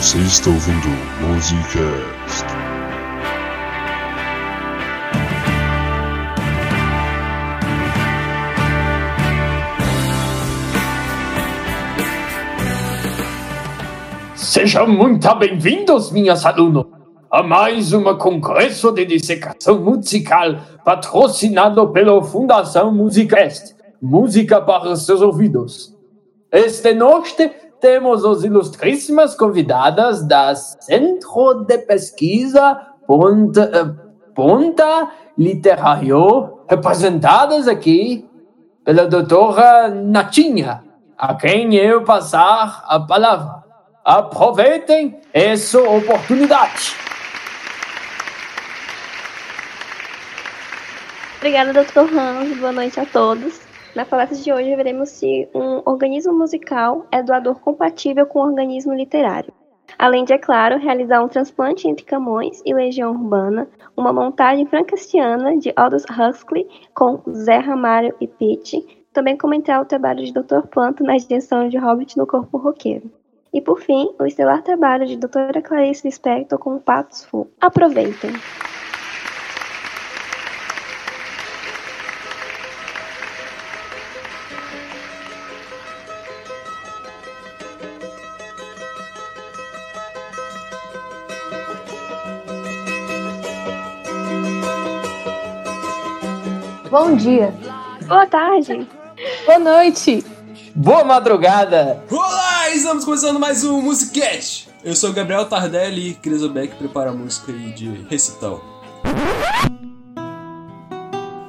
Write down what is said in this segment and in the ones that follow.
Você está ouvindo Musicast. Sejam muito bem-vindos, minhas alunos, a mais um congresso de dissecação musical patrocinado pela Fundação Musicast. Música para seus ouvidos. Esta noite temos as ilustríssimas convidadas da Centro de Pesquisa Ponta, eh, Ponta Literário, representadas aqui pela doutora Natinha, a quem eu passar a palavra. Aproveitem essa oportunidade. Obrigada, Dr. Hans. Boa noite a todos. Na palestra de hoje veremos se um organismo musical é doador compatível com um organismo literário. Além de, é claro, realizar um transplante entre Camões e Legião Urbana, uma montagem francastiana de Aldous Huxley com Zé Ramalho e Pitt, também comentar o trabalho de Dr. Planto na extensão de Hobbit no Corpo Roqueiro. E por fim, o estelar trabalho de Dra. Clarice Lispector com Patos Fu. Aproveitem! Bom dia. Boa tarde. Boa noite. Boa madrugada. Olá, estamos começando mais um Musicast. Eu sou o Gabriel Tardelli e Cris Beck prepara a música aí de recital.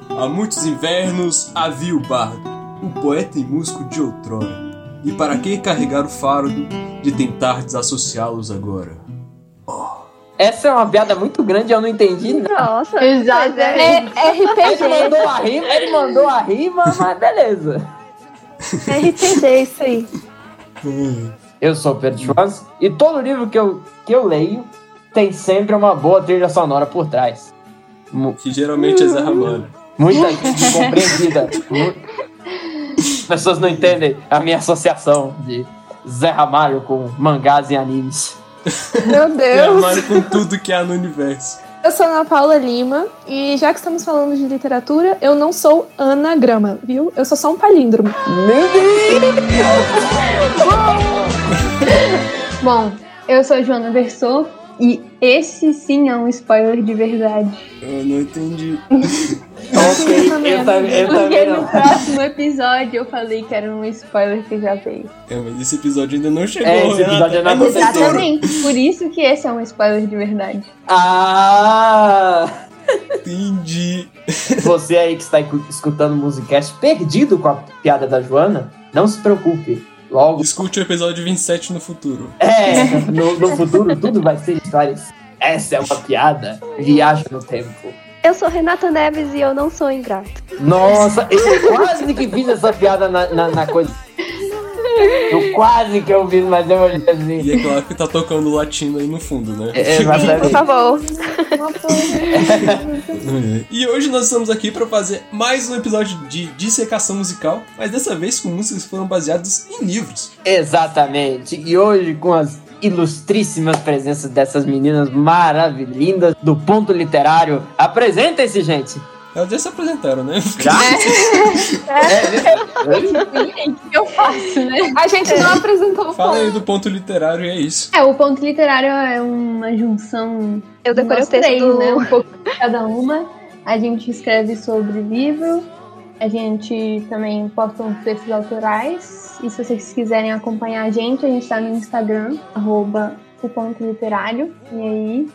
Há muitos invernos havia o bardo, o poeta e músico de outrora. E para que carregar o fardo de tentar desassociá-los agora? Essa é uma piada muito grande, eu não entendi nada. Nossa. Exato. É Ele RPG. mandou a rima, ele mandou a rima, mas beleza. RPG, isso aí. Eu sou o Pedro Schwartz e todo livro que eu, que eu leio tem sempre uma boa trilha sonora por trás. Que geralmente é Zé Ramalho. Muita gente compreendida. As pessoas não entendem a minha associação de Zé Ramalho com mangás e animes. Meu Deus. Ramalho com tudo que há no universo. Eu sou Ana Paula Lima e já que estamos falando de literatura, eu não sou anagrama, viu? Eu sou só um palíndromo. Meu Deus! Bom, eu sou a Joana Versor e esse sim é um spoiler de verdade. Eu não entendi. ok, eu, tam- eu Porque também no não. próximo episódio eu falei que era um spoiler que já veio. É, mas esse episódio ainda não chegou. É, esse episódio ainda É não no aconteceu. futuro. Exatamente, por isso que esse é um spoiler de verdade. Ah! Entendi. Você aí que está escu- escutando o Musicast perdido com a piada da Joana, não se preocupe. Logo, Escute o episódio 27 no futuro. é, no, no futuro tudo vai ser histórias. Essa é uma piada. Viaja no tempo. Eu sou Renata Neves e eu não sou ingrato. Nossa, eu quase que fiz essa piada na, na, na coisa. Eu quase que eu fiz, mas eu olhei assim. E é claro que tá tocando latino aí no fundo, né? É, Por exatamente. favor. E hoje nós estamos aqui para fazer mais um episódio de dissecação musical, mas dessa vez com músicas que foram baseadas em livros. Exatamente. E hoje, com as ilustríssimas presenças dessas meninas maravilhindas do ponto literário, apresentem-se, gente. Elas já se apresentaram, né? Já? É, O que eu faço, né? A gente não apresentou o Fala aí do ponto literário e é isso. É, o ponto literário é uma junção Eu de decorei o texto três, né? Um pouco de cada uma. A gente escreve sobre livro, a gente também posta uns textos autorais. E se vocês quiserem acompanhar a gente, a gente tá no Instagram, arroba o ponto literário. E aí,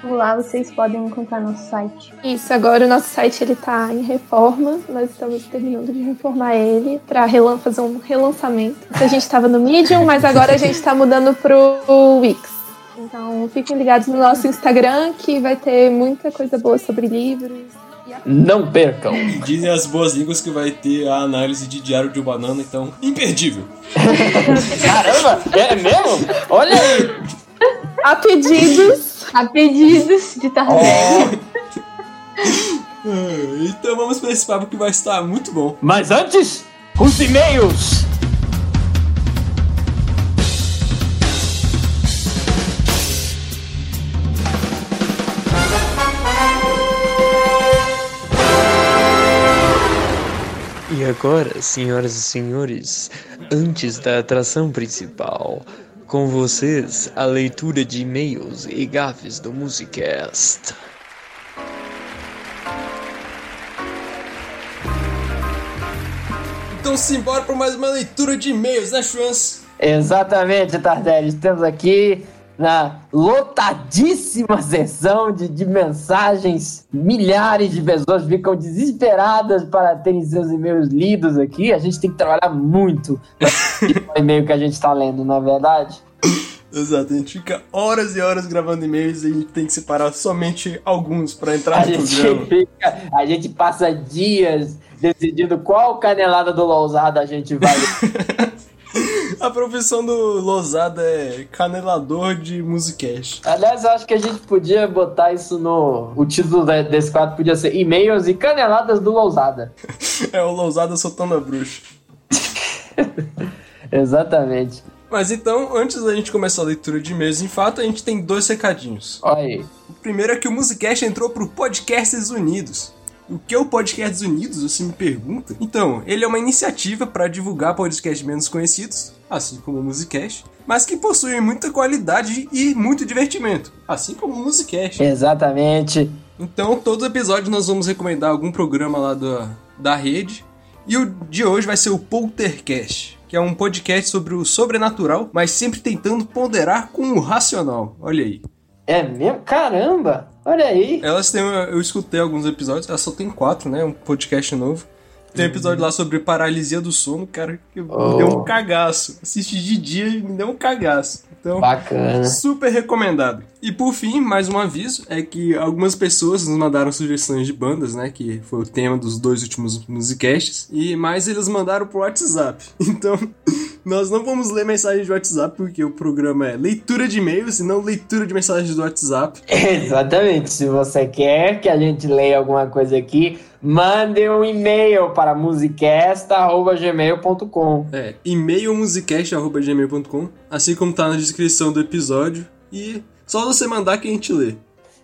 por lá vocês podem encontrar nosso site. Isso, agora o nosso site ele tá em reforma. Nós estamos terminando de reformar ele para relan fazer um relançamento. A gente estava no Medium, mas agora a gente tá mudando pro Wix. Então fiquem ligados no nosso Instagram que vai ter muita coisa boa sobre livros. Não percam. E dizem as boas línguas que vai ter a análise de Diário de um Banana, então, imperdível. Caramba, é mesmo? Olha aí. A pedidos. A pedidos de Tardelli. Ah, Então vamos para esse papo que vai estar muito bom. Mas antes, os e-mails. Agora, senhoras e senhores, antes da atração principal, com vocês a leitura de e-mails e gafes do Musicast. Então simbora para mais uma leitura de e-mails, né, Chuans? Exatamente, Tardelli. Estamos aqui na lotadíssima sessão de, de mensagens. Milhares de pessoas ficam desesperadas para terem seus e-mails lidos aqui. A gente tem que trabalhar muito no e-mail que a gente está lendo, não é verdade? Exato, a gente fica horas e horas gravando e-mails e a gente tem que separar somente alguns para entrar A no gente, programa. fica, a gente passa dias decidindo qual canelada do Lousada a gente vai. A profissão do Losada é canelador de musicast. Aliás, eu acho que a gente podia botar isso no. O título de- desse quadro podia ser E-mails e caneladas do Lousada. É o Lousada soltando a bruxa. Exatamente. Mas então, antes da gente começar a leitura de e-mails em fato, a gente tem dois recadinhos. Olha aí. O primeiro é que o Musicast entrou pro Podcasts Unidos. O que é o Podcasts Unidos, você me pergunta? Então, ele é uma iniciativa para divulgar podcasts menos conhecidos, assim como o Musicast, mas que possuem muita qualidade e muito divertimento, assim como o Musicast. Exatamente. Então, todos os episódios nós vamos recomendar algum programa lá da, da rede. E o de hoje vai ser o Poltercast, que é um podcast sobre o sobrenatural, mas sempre tentando ponderar com o racional. Olha aí. É mesmo? Caramba! Olha aí. Elas têm. Eu escutei alguns episódios, elas só tem quatro, né? Um podcast novo. Tem um episódio lá sobre paralisia do sono, cara, que Oh. me deu um cagaço. Assisti de dia e me deu um cagaço. Então, Bacana. super recomendado. E por fim, mais um aviso, é que algumas pessoas nos mandaram sugestões de bandas, né? Que foi o tema dos dois últimos musicasts. E mais eles mandaram pro WhatsApp. Então, nós não vamos ler mensagens de WhatsApp, porque o programa é leitura de e-mails e não leitura de mensagens do WhatsApp. Exatamente. Se você quer que a gente leia alguma coisa aqui, mande um e-mail para musicast.gmail.com. É, e-mail musicast.gmail.com, assim como tá na descrição do episódio. E só você mandar que a gente lê.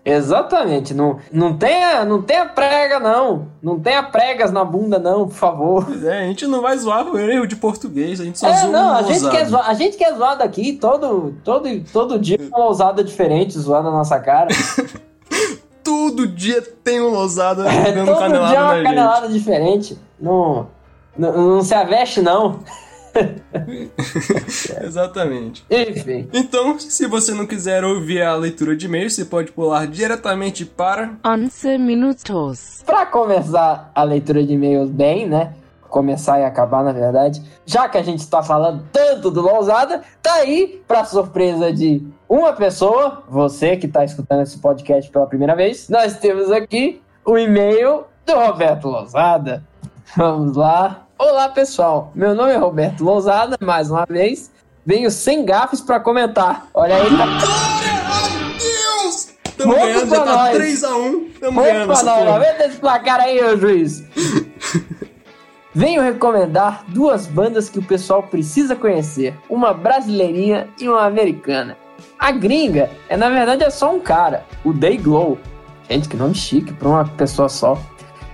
Exatamente. Não, não, tenha, não tenha prega, não. Não tenha pregas na bunda, não, por favor. Pois é, a gente não vai zoar por erro de português, a gente só É, zoa não, o a gente, quer zoar, a gente quer zoar daqui todo, todo, todo dia uma ousada diferente zoando a nossa cara. Todo dia tem um lousada É, dando todo canelada dia é uma gente. canelada diferente. Não, não, não se aveste, não. Exatamente. Enfim. Então, se você não quiser ouvir a leitura de e-mail, você pode pular diretamente para 11 minutos. Pra começar a leitura de e-mails bem, né? Começar e acabar, na verdade. Já que a gente está falando tanto do Lousada, tá aí, pra surpresa de uma pessoa, você que tá escutando esse podcast pela primeira vez, nós temos aqui o e-mail do Roberto Lousada. Vamos lá. Olá, pessoal. Meu nome é Roberto Lousada, mais uma vez. Venho sem gafes pra comentar. Olha aí, tá! Tamo Ponto ganhando, já pra tá nós. 3x1. Tamo ganhando essa não, porra. aumenta esse placar aí, ô juiz. Venho recomendar duas bandas que o pessoal precisa conhecer: uma brasileirinha e uma americana. A gringa é, na verdade, é só um cara, o Day Glow. Gente, que nome chique pra uma pessoa só.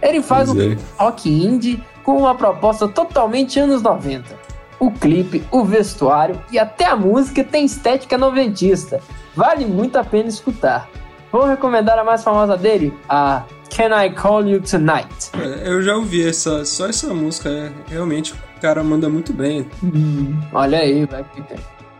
Ele faz um é. rock indie com uma proposta totalmente anos 90. O clipe, o vestuário e até a música tem estética noventista. Vale muito a pena escutar. Vou recomendar a mais famosa dele, a Can I Call You Tonight? É, Eu já ouvi essa, só essa música, é, realmente o cara manda muito bem. Olha aí, vai que tem.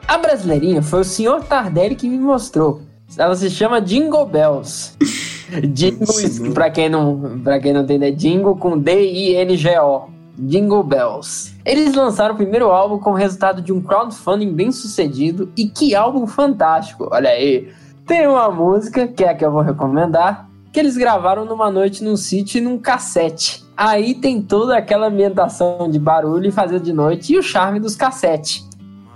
A brasileirinha foi o senhor Tardelli que me mostrou. Ela se chama Jingle Bells. Jingle, Sim. pra quem não, pra quem não entende, é Jingle com D-I-N-G-O. Jingle Bells. Eles lançaram o primeiro álbum com o resultado de um crowdfunding bem sucedido e que álbum fantástico, olha aí. Tem uma música, que é a que eu vou recomendar, que eles gravaram numa noite num sítio e num cassete. Aí tem toda aquela ambientação de barulho e fazer de noite e o charme dos cassetes.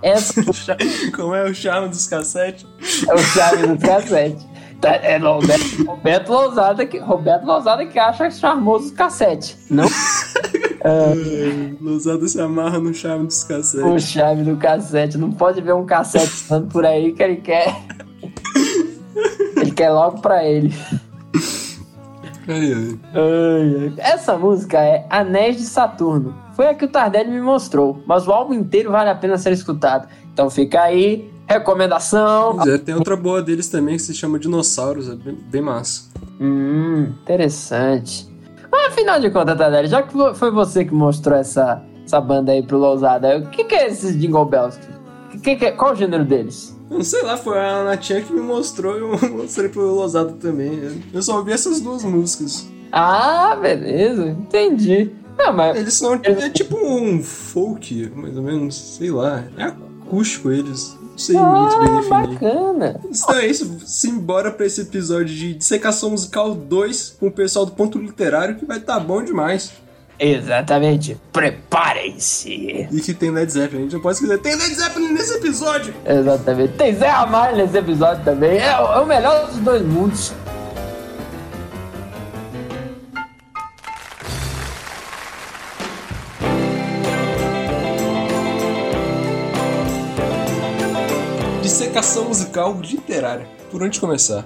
Essa Como é o charme dos cassetes? é o charme dos cassetes. Tá, É Roberto, Roberto Lousada que, Roberto Lousada que acha charmoso os cassetes. Não Lousada se amarra no charme dos cassetes. o charme do cassete. Não pode ver um cassete andando por aí que ele quer. Ele quer logo pra ele. Ai, ai. Essa música é Anéis de Saturno. Foi a que o Tardelli me mostrou, mas o álbum inteiro vale a pena ser escutado. Então fica aí, recomendação. É, tem outra boa deles também que se chama Dinossauros, é bem, bem massa. Hum, interessante. Mas afinal de contas, Tardelli, já que foi você que mostrou essa, essa banda aí pro Lousada, o que, que é esses Jingle Bells? Que que qual o gênero deles? Não sei lá, foi a Natinha que me mostrou e eu mostrei pro Losado também. Eu só ouvi essas duas músicas. Ah, beleza, entendi. Não, mas Eles são é tipo um folk, mais ou menos, sei lá. É acústico eles. Sei muito bem bacana. Então é isso, simbora pra esse episódio de Dissecação Musical 2 com o pessoal do Ponto Literário que vai estar bom demais. Exatamente. Preparem-se. E que tem Led Zeppelin, a gente não pode esquecer, tem Led Zeppelin nesse episódio! Exatamente. Tem Zé Ramalho nesse episódio também. É, o- é o melhor dos dois mundos. Dissecação Musical Literária. Por onde começar?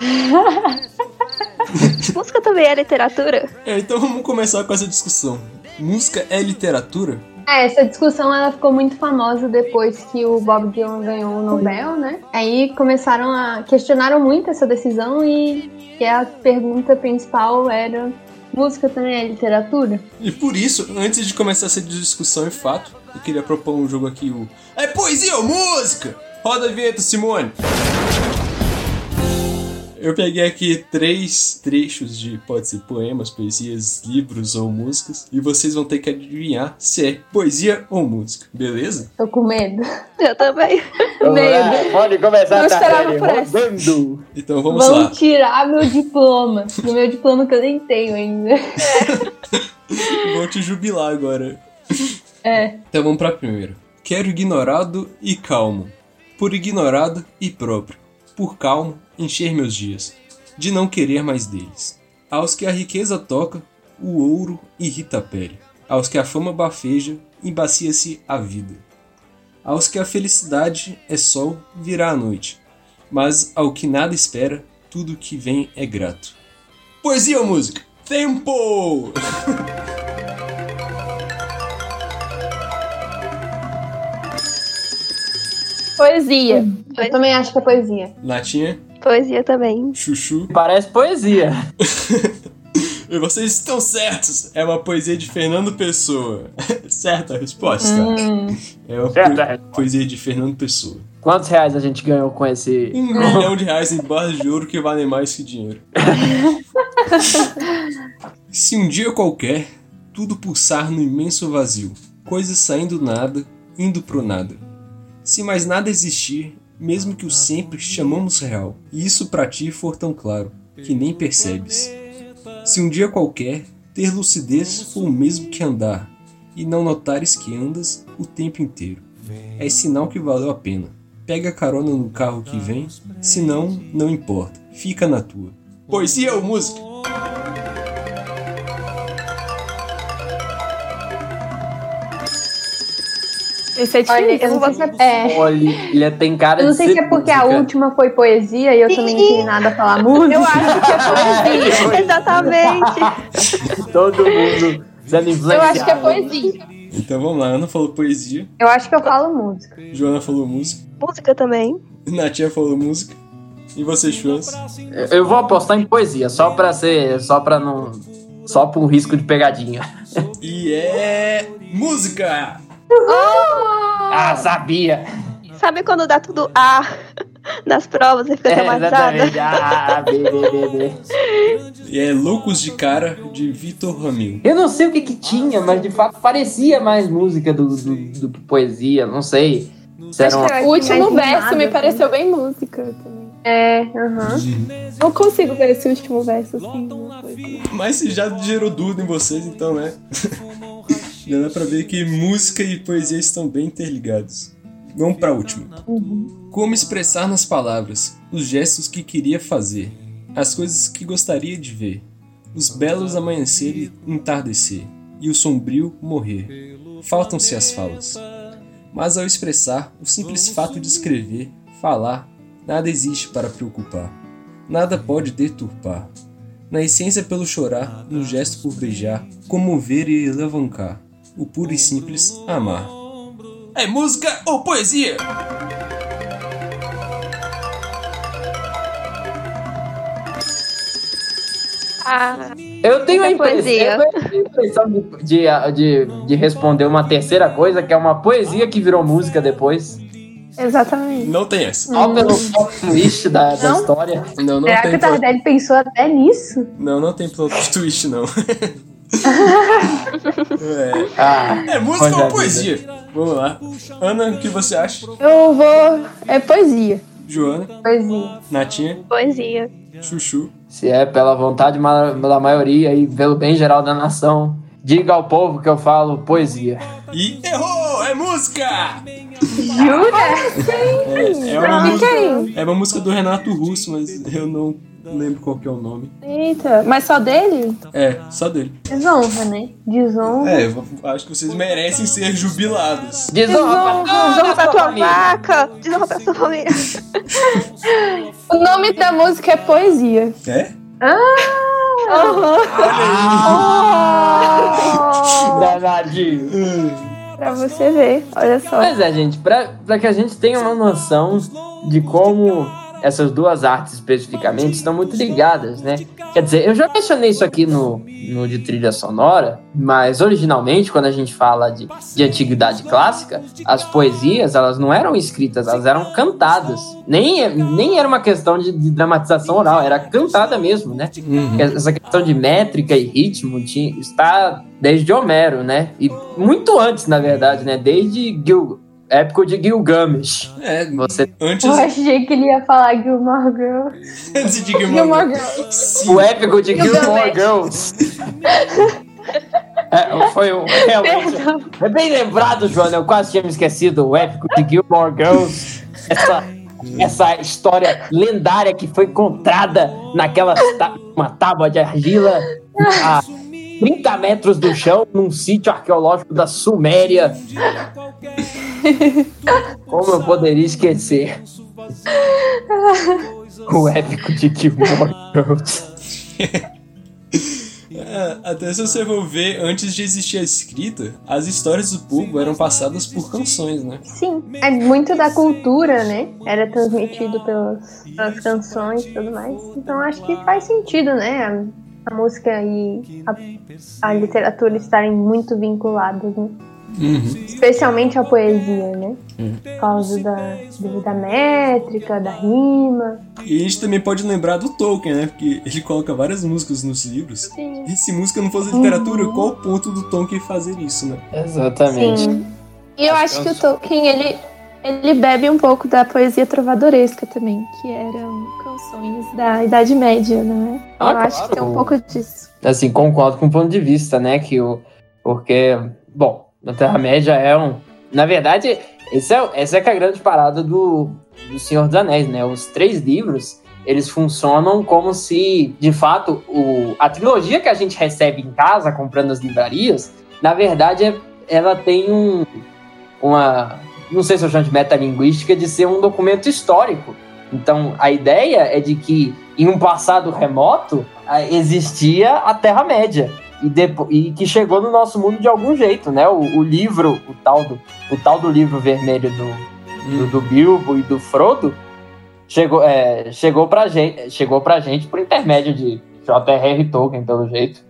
Música também é literatura? É, então vamos começar com essa discussão. Música é literatura? É, essa discussão ela ficou muito famosa depois que o Bob Dylan ganhou o Nobel, né? Aí começaram a questionaram muito essa decisão e, e a pergunta principal era música também é literatura? E por isso, antes de começar essa discussão em fato, eu queria propor um jogo aqui, o É Poesia ou Música? Roda a vinheta, Simone! Eu peguei aqui três trechos de, pode ser poemas, poesias, livros ou músicas, e vocês vão ter que adivinhar se é poesia ou música, beleza? Tô com medo. Eu também. Medo. Pode começar, Não por essa. rodando. Então vamos Vão lá. tirar meu diploma. O meu diploma que eu nem tenho ainda. Vou te jubilar agora. É. Então vamos pra primeira. Quero ignorado e calmo, por ignorado e próprio, por calmo encher meus dias, de não querer mais deles. Aos que a riqueza toca, o ouro irrita a pele. Aos que a fama bafeja, embacia-se a vida. Aos que a felicidade é sol, virá a noite. Mas ao que nada espera, tudo que vem é grato. Poesia ou música? Tempo! Poesia. Eu também acho que é poesia. Latinha, Poesia também. chuchu. Parece poesia. E vocês estão certos! É uma poesia de Fernando Pessoa. Certa a resposta. É uma Certa po- resposta. poesia de Fernando Pessoa. Quantos reais a gente ganhou com esse. Um milhão de reais em barras de ouro que valem mais que dinheiro. Se um dia qualquer, tudo pulsar no imenso vazio, coisas saindo do nada, indo pro nada. Se mais nada existir, mesmo que o sempre chamamos real, e isso pra ti for tão claro, que nem percebes. Se um dia qualquer, ter lucidez for o mesmo que andar, e não notares que andas o tempo inteiro, é sinal que valeu a pena. Pega carona no carro que vem, se não, não importa, fica na tua. Poesia ou música? Esse é Olha, difícil. eu não vou ser. É. Olha, ele tem cara Eu não sei se é porque a música. última foi poesia e eu também não tenho nada a falar música. Eu acho que é poesia. Exatamente. Todo mundo sendo influenciado. Eu acho que é poesia. Então vamos lá, Ana falou poesia, Eu acho que eu falo música. Joana falou música, Música também. Natia falou música, e você, Chuans? Eu- Eu vou apostar em poesia, só pra ser. Só pra não. Só por um risco de pegadinha. E é. música! Ah, sabia! Sabe quando dá tudo A nas provas e fica É, traumatizada? Ah, B, B. E é Loucos de Cara, de Vitor Ramil. Eu não sei o que que tinha, mas de fato parecia mais música do, do, do que poesia, não sei. Uma... O último verso me pareceu bem música também. É, aham. Não consigo ver esse último verso assim. Mas se já gerou dúvida em vocês, então, né? Já dá pra ver que música e poesia estão bem interligados. Vamos pra última. Como expressar nas palavras os gestos que queria fazer, as coisas que gostaria de ver, os belos amanhecer e entardecer, e o sombrio morrer. Faltam-se as falas. Mas ao expressar, o simples fato de escrever, falar, nada existe para preocupar. nada pode deturpar. Na essência pelo chorar, no gesto por beijar, comover e alavancar, o puro e simples amar. É música ou poesia? Ah, Eu tenho a impressão, a de, de, de, de responder uma terceira coisa, que é uma poesia que virou música depois. Exatamente. Não tem essa. Só pelo plot twist da, da história. Não, não Será tem que o plot... Tardelli pensou até nisso? Não, não tem plot twist, não. é. Ah, É música é, ou poesia? Vamos lá. Ana, o que você acha? Eu vou. É poesia. Joana, Poesia. Natinha, poesia. Chuchu. se é pela vontade da maioria e pelo bem geral da nação, diga ao povo que eu falo poesia. E errou! É música! Jura? É, é uma música. É uma música do Renato Russo, mas eu não lembro qual que é o nome. Eita, mas só dele? É, só dele. Desonra, né? Desonra. É, eu acho que vocês merecem ser jubilados. Desonra pra Desonra pra tua família. vaca! Desonra pra sua família! O nome da música é poesia. É? Danadinho. Pra você ver, olha só. Pois é, gente, pra, pra que a gente tenha uma noção de como essas duas artes especificamente estão muito ligadas, né? Quer dizer, eu já mencionei isso aqui no, no de trilha sonora, mas originalmente, quando a gente fala de, de antiguidade clássica, as poesias, elas não eram escritas, elas eram cantadas. Nem, nem era uma questão de, de dramatização oral, era cantada mesmo, né? Uhum. Essa questão de métrica e ritmo tinha- está desde Homero, né? E muito antes, na verdade, né? Desde Gil, épico de Gilgamesh. É, Você, antes, Eu achei que ele ia falar Gilmore Girls. antes de Gilmore Gilmore Girls. O épico de Gilmore Gilgamesh. Girls. É, foi um, realmente. É bem lembrado, Joana. Eu quase tinha me esquecido. O épico de Gilmore Girls. Essa, essa história lendária que foi encontrada naquela uma tábua de argila a 30 metros do chão, num sítio arqueológico da Suméria. Como eu poderia esquecer? O épico de Gilmore Girls. É, até se você for ver, antes de existir a escrita, as histórias do povo eram passadas por canções, né? Sim, é muito da cultura, né? Era transmitido pelas, pelas canções e tudo mais. Então acho que faz sentido, né? A, a música e a, a literatura estarem muito vinculadas, né? Uhum. Especialmente a poesia, né? Por causa da, da métrica, da rima. E a gente também pode lembrar do Tolkien, né? Porque ele coloca várias músicas nos livros. Sim. E se música não fosse literatura, qual o ponto do Tolkien fazer isso, né? Exatamente. Sim. E eu acho que o Tolkien, ele, ele bebe um pouco da poesia trovadoresca também, que eram canções da Idade Média, né? Ah, eu acho que tem claro. um pouco disso. assim, concordo com o ponto de vista, né? Que o. Porque, bom, a Terra-média é um. Na verdade, é, essa é que é a grande parada do, do Senhor dos Anéis, né? Os três livros, eles funcionam como se, de fato, o, a trilogia que a gente recebe em casa, comprando as livrarias, na verdade, é- ela tem um, uma. Não sei se eu chamo de metalinguística, de ser um documento histórico. Então, a ideia é de que, em um passado remoto, existia a Terra-média. E, depo- e que chegou no nosso mundo de algum jeito, né? O, o livro, o tal, do, o tal do livro vermelho do, do, do Bilbo e do Frodo, chegou, é, chegou, pra gente, chegou pra gente por intermédio de J.R.R. Tolkien, pelo jeito.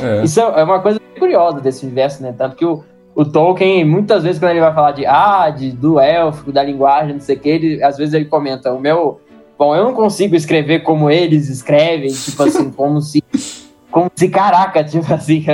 É. Isso é uma coisa curiosa desse universo, né? Tanto que o, o Tolkien, muitas vezes, quando ele vai falar de ah, de, do élfico, da linguagem, não sei o que, ele, às vezes ele comenta, o meu. Bom, eu não consigo escrever como eles escrevem, tipo assim, como se. Como se, caraca, tipo assim,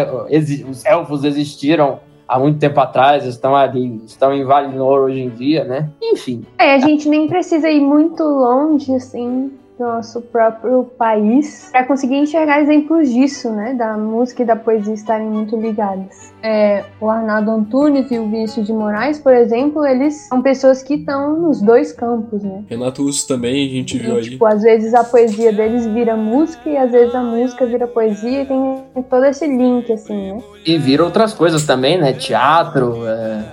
os elfos existiram há muito tempo atrás, estão ali, estão em Valinor hoje em dia, né? Enfim. É, a gente nem precisa ir muito longe, assim, nosso próprio país para conseguir enxergar exemplos disso, né? Da música e da poesia estarem muito ligadas. É, o Arnaldo Antunes e o Vinícius de Moraes, por exemplo, eles são pessoas que estão nos dois campos, né? Renato Russo também, a gente viu E, ali. tipo, às vezes a poesia deles vira música e às vezes a música vira poesia e tem todo esse link, assim, né? E viram outras coisas também, né? Teatro, é,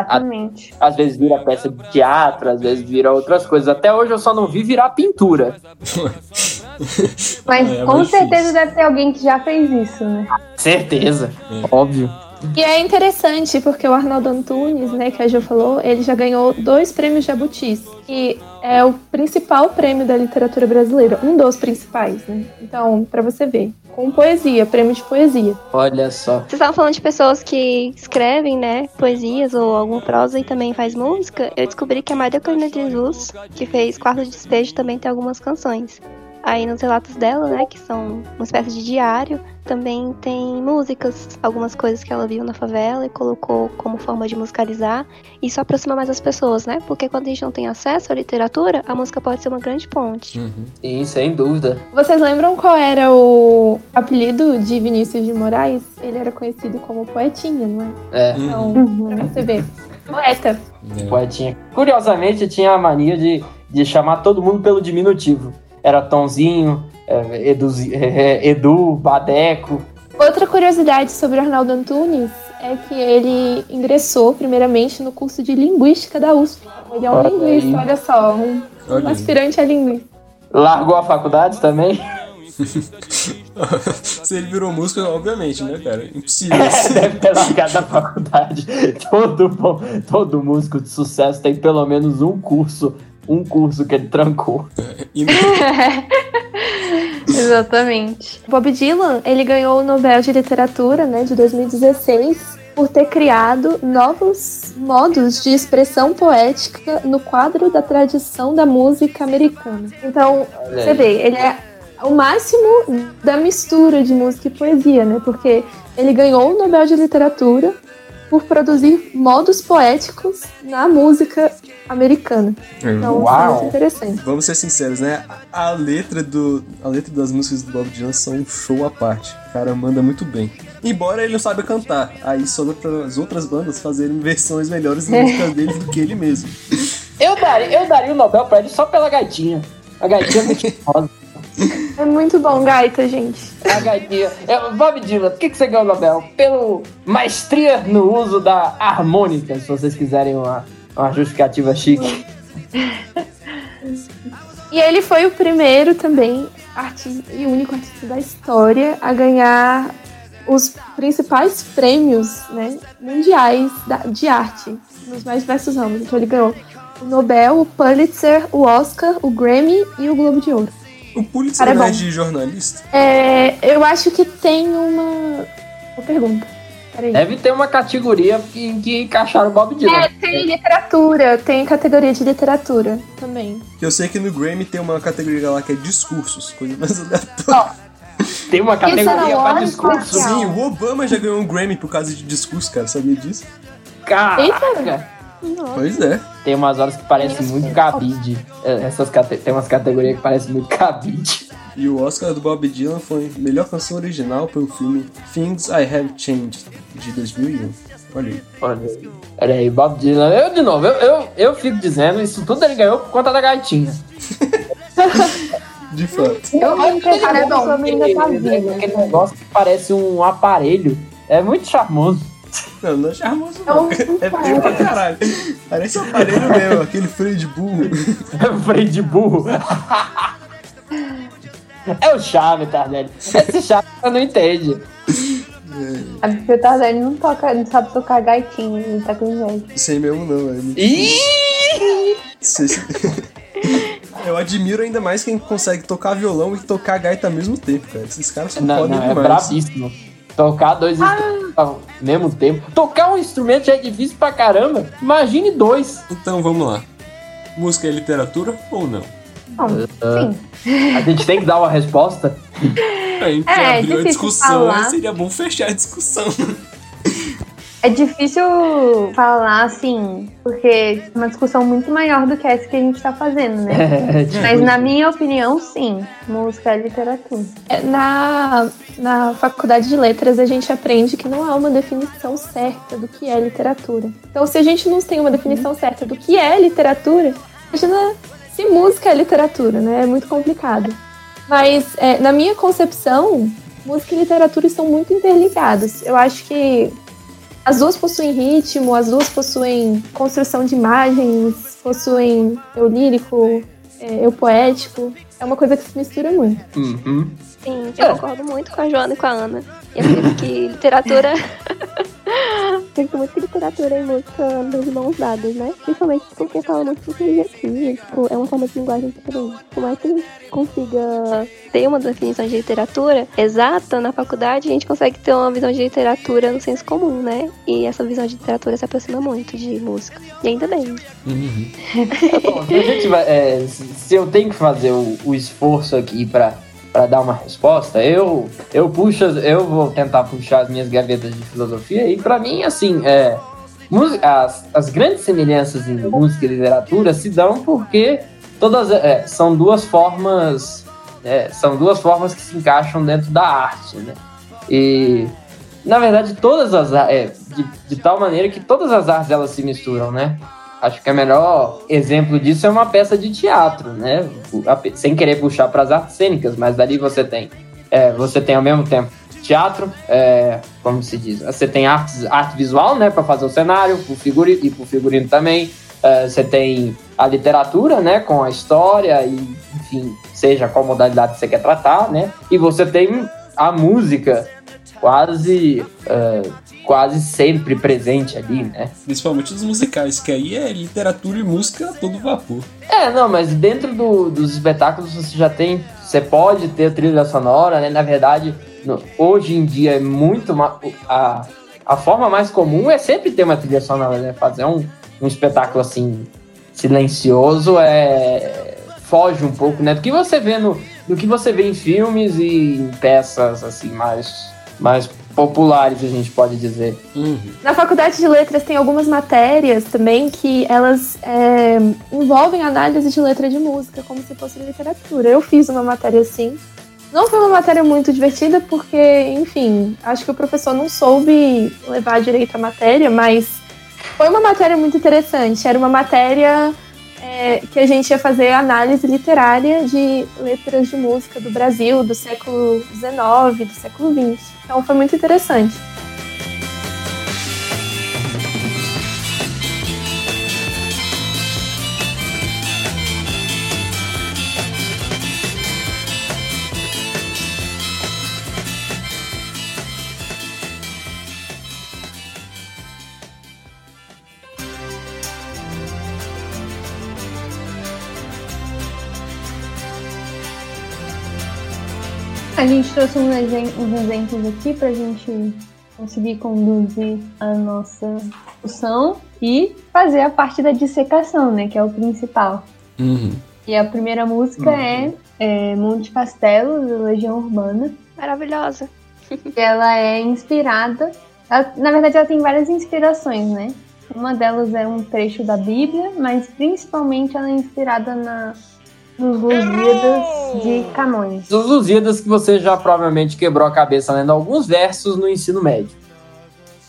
Exatamente. Às vezes vira peça de teatro, às vezes vira outras coisas. Até hoje eu só não vi virar pintura. Mas É, com mas certeza difícil. deve ter alguém que já fez isso, né? Certeza. É. Óbvio. E é interessante porque o Arnaldo Antunes, né, que a Jo falou, ele já ganhou dois prêmios Jabutis, que é o principal prêmio da literatura brasileira, um dos principais, né? Então, pra você ver, com poesia, prêmio de poesia. Olha só. Vocês estavam falando de pessoas que escrevem, né, poesias ou alguma prosa e também faz música. Eu descobri que a Maria de Jesus, que fez Quarto de Despejo, também tem algumas canções. Aí nos relatos dela, né, que são uma espécie de diário, também tem músicas, algumas coisas que ela viu na favela e colocou como forma de musicalizar. Isso aproxima mais as pessoas, né? Porque quando a gente não tem acesso à literatura, a música pode ser uma grande ponte. Uhum. Sim, sem dúvida. Vocês lembram qual era o apelido de Vinícius de Moraes? Ele era conhecido como Poetinha, não é? É. Então, Uhum. pra você ver. Poeta. É. Poetinha. Curiosamente, tinha a mania de, de chamar todo mundo pelo diminutivo. Era Tonzinho, é, Edu, é, Edu, Badeco. Outra curiosidade sobre o Arnaldo Antunes é que ele ingressou primeiramente no curso de Linguística da USP. Ele é um Olha linguista, aí. olha só, um, um Olha aí. aspirante a linguista. Largou a faculdade também. Se ele virou músico, obviamente, né, cara? Impossível. Deve ter largado a faculdade. Todo, bom- todo músico de sucesso tem pelo menos um curso. Um curso que ele trancou. Exatamente. Bob Dylan, ele ganhou o Nobel de Literatura, né, de 2016, por ter criado novos modos de expressão poética no quadro da tradição da música americana. Então, Você vê, ele é o máximo da mistura de música e poesia, né? Porque ele ganhou o Nobel de Literatura por produzir modos poéticos na música americana. Então, isso é Uau! muito interessante. Vamos ser sinceros, né? A letra, do, a letra das músicas do Bob Dylan são um show à parte. O cara manda muito bem. Embora ele não saiba cantar, aí sobra para as outras bandas fazerem versões melhores das músicas dele do que ele mesmo. Eu daria, eu daria o Nobel pra ele só pela gaitinha. A gaitinha é muito. É muito bom, gaita, gente. A gaitinha. É, Bob Dylan, por que, que você ganhou o Nobel? Pelo maestria no uso da harmônica, se vocês quiserem uma, uma justificativa chique. E ele foi o primeiro também artista e único artista da história a ganhar os principais prêmios né, mundiais da- de arte nos mais diversos ramos. Então ele ganhou o Nobel, o Pulitzer, o Oscar, o Grammy e o Globo de Ouro. O Pulitzer Cara, é é de jornalista? É, eu acho que tem uma, uma pergunta. Peraí. Deve ter uma categoria em que encaixaram o Bob Dylan. É, tem literatura, tem categoria de literatura também. Eu sei que no Grammy tem uma categoria lá que é discursos, coisa mais aleatória. Tem uma categoria era pra hora discurso. espacial. Sim, o Obama já ganhou um Grammy por causa de discurso, cara. Sabia disso? Caraca! Pois é. Tem umas horas que parece muito cabide. É, Essas Tem umas categorias que parecem muito cabide. E o Oscar do Bob Dylan foi melhor canção original pelo filme Things I Have Changed, de 2001. Olha aí. Olha aí. Olha aí, Bob Dylan. Eu, de novo, eu, eu, eu fico dizendo, isso tudo ele ganhou por conta da gaitinha. De fato. Eu acho que cara é bom. tá Aquele, negócio que parece um aparelho. É muito charmoso. Não, não é charmoso, É não. um- É feio pra caralho. Parece um aparelho mesmo, aquele freio de burro. Freio de burro. É o chave, Tardelli. Esse chave você não entende. É porque o Tardelli não toca, não sabe tocar gaitinho, ele tá com inveja. Isso aí mesmo não, é muito Ih! Cês- Eu admiro ainda mais quem consegue tocar violão e tocar gaita ao mesmo tempo, cara. Esses caras são Não, é demais. bravíssimo. Tocar dois instrumentos ao mesmo tempo. Tocar um instrumento já é difícil pra caramba. Imagine dois. Então vamos lá. Música é literatura ou não? Não, sim. A gente tem que dar uma resposta. A gente É, é abriu a difícil discussão, falar. mas seria bom fechar a discussão. É difícil falar assim, porque é uma discussão muito maior do que essa que a gente tá fazendo, né? É, tipo, Mas na minha opinião, sim, música é literatura. É, Na, na faculdade de letras, a gente aprende que não há uma definição certa do que é literatura. Então, se a gente não tem uma definição certa do que é literatura, imagina se música é literatura, né? É muito complicado. Mas, é, na minha concepção, música e literatura estão muito interligados. Eu acho que as duas possuem ritmo, as duas possuem construção de imagens, possuem eu lírico, é, eu poético. É uma coisa que se mistura muito. Uhum. Sim, eu concordo muito com a Joana e com a Ana. E eu acredito que literatura. acredito muito que literatura e música andam de mãos dadas, né? Principalmente porque fala muito sobre subjetivo. Tipo, é uma forma de linguagem diferente. Por mais que a gente consiga ter uma definição de literatura exata na faculdade, a gente consegue ter uma visão de literatura no senso comum, né? E essa visão de literatura se aproxima muito de música. E ainda bem. Bom, se, a gente vai- é, se- se eu tenho que fazer o, o esforço aqui pra para dar uma resposta, eu eu puxo, eu vou tentar puxar as minhas gavetas de filosofia e pra mim assim, é, as, as grandes semelhanças em música e literatura se dão porque todas é, são duas formas é, são duas formas que se encaixam dentro da arte, né? E na verdade todas as é, de, de tal maneira que todas as artes elas se misturam, né? Acho que o melhor exemplo disso é uma peça de teatro, né? O- Sem querer puxar para as artes cênicas, mas dali você tem, é, você tem ao mesmo tempo teatro, é, como se diz, você tem artes, arte visual, né, para fazer o cenário, o figurino e pro figurino também. É, você tem a literatura, né, com a história e, enfim, seja qual modalidade você quer tratar, né? E você tem a música quase, é, quase sempre presente ali, né? Principalmente dos musicais, que aí é literatura e música a todo vapor. É, não, mas dentro do- dos espetáculos você já tem. Você pode ter trilha sonora, né? Na verdade, no- hoje em dia é muito. A, a forma mais comum é sempre ter uma trilha sonora, né? Fazer um, um espetáculo assim, silencioso é. Foge um pouco, né? Do que você vê no. Do que você vê em filmes e em peças assim, mais, mais populares, a gente pode dizer. Na faculdade de letras tem algumas matérias também que elas é, envolvem análise de letra de música, como se fosse literatura. Eu fiz uma matéria assim. Não foi uma matéria muito divertida, porque, enfim, acho que o professor não soube levar direito a matéria, mas foi uma matéria muito interessante. Era uma matéria é, que a gente ia fazer análise literária de letras de música do Brasil, do século XIX, do século XX. Então foi muito interessante. A gente trouxe uns, exem- uns exemplos aqui pra gente conseguir conduzir a nossa discussão e fazer a parte da dissecação, né? Que é o principal. E a primeira música é, é Monte Castelo, da Legião Urbana. Maravilhosa. Ela é inspirada. ela- na verdade, ela tem várias inspirações, né? Uma delas é um trecho da Bíblia, mas principalmente ela é inspirada na, nos Lusíadas de Camões. Os Lusíadas que você já provavelmente quebrou a cabeça lendo alguns versos no ensino médio.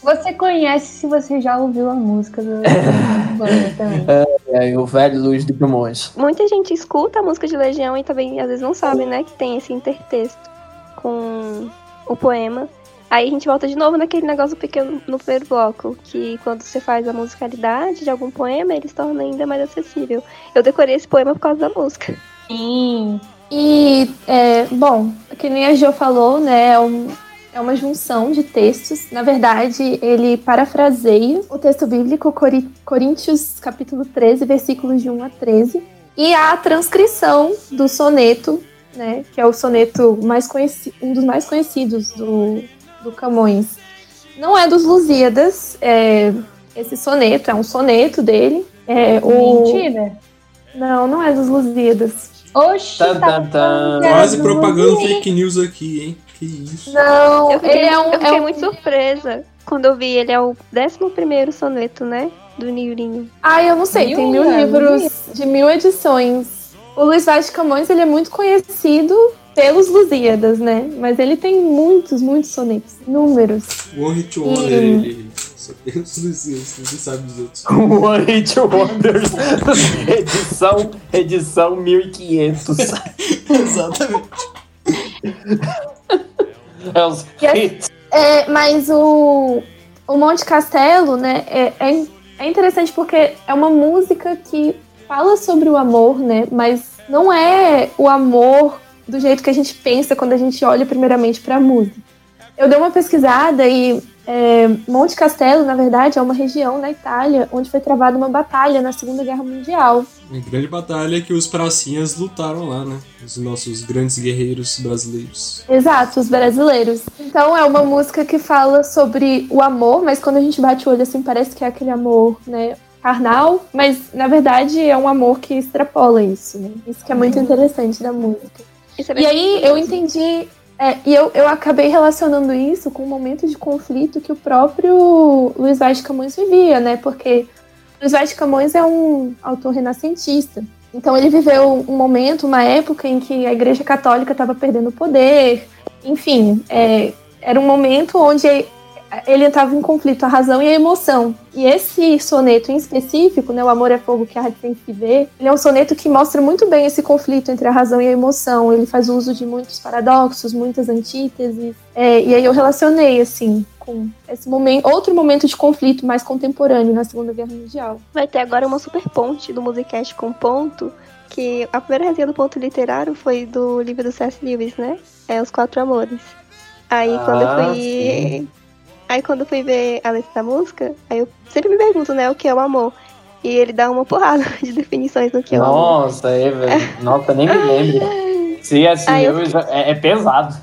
Você conhece se você já ouviu a música do também. É, o velho Luiz de Camões. Muita gente escuta a música de Legião e também às vezes não sabe, né, que tem esse intertexto com o poema. Aí a gente volta de novo naquele negócio pequeno no primeiro bloco, que quando você faz a musicalidade de algum poema, ele se torna ainda mais acessível. Eu decorei esse poema por causa da música. Sim. E, é, bom, que nem a Jo falou, né, é, um- é uma junção de textos. Na verdade, ele parafraseia o texto bíblico Cori- Coríntios, capítulo 13, versículos de 1 a 13. E a transcrição do soneto, né, que é o soneto mais conhecido, um dos mais conhecidos do, do Camões. Não é dos Lusíadas, é, esse soneto, é um soneto dele. É, o... Mentira. Não, não é dos Lusíadas. Oxi, tá tan, tan. Quase propagando fake news aqui, hein? Que isso. Não, Eu fiquei, ele é um. eu fiquei é um- muito surpresa quando eu vi. Ele é o 11 soneto, né? Do livrinho. Ah, eu não sei, tem mil Mil, né? livros de mil edições. O Luiz Vaz de Camões ele é muito conhecido pelos Lusíadas, né? Mas ele tem muitos, muitos sonetos, inúmeros. One Hit Wonder, E- ele só tem os Luzias, ninguém sabe dos outros. One Hit Wonders. edição, edição 1500. Exatamente. É os hits. É, mas o o Monte Castelo, né, é, é, é interessante porque é uma música que fala sobre o amor, né, mas não é o amor do jeito que a gente pensa quando a gente olha primeiramente para a música. Eu dei uma pesquisada e é, Monte Castelo, na verdade, é uma região na Itália onde foi travada uma batalha na Segunda Guerra Mundial. Uma grande batalha que os pracinhas lutaram lá, né? Os nossos grandes guerreiros brasileiros. Exato, os brasileiros. Então é uma música que fala sobre o amor, mas quando a gente bate o olho assim, parece que é aquele amor, né? Carnal, mas na verdade é um amor que extrapola isso, né? Isso que é muito interessante da música. É E aí eu entendi. é, e eu, eu acabei relacionando isso com o momento de conflito que o próprio Luiz Vaz de Camões vivia, né? Porque Luiz Vaz de Camões é um autor renascentista. Então ele viveu um momento, uma época em que a Igreja Católica estava perdendo o poder. Enfim, é, era um momento onde ele estava em conflito a razão e a emoção. E esse soneto em específico, né, O Amor é Fogo que arde sem se ver, ele é um soneto que mostra muito bem esse conflito entre a razão e a emoção. Ele faz uso de muitos paradoxos, muitas antíteses. É, e aí eu relacionei, assim, com esse momento, outro momento de conflito mais contemporâneo na Segunda Guerra Mundial. Vai ter agora uma super ponte do Musicast com ponto, que a primeira resenha do ponto literário foi do livro do C.S. Lewis, né? É Os Quatro Amores. Aí quando eu Ah, fui. Aí quando eu fui ver a letra da música, aí eu sempre me pergunto, né, o que é o amor. E ele dá uma porrada de definições do que é o amor. Nossa, é, velho. Nossa, nem me lembro. Se assim, Aí eu eu- é, é pesado.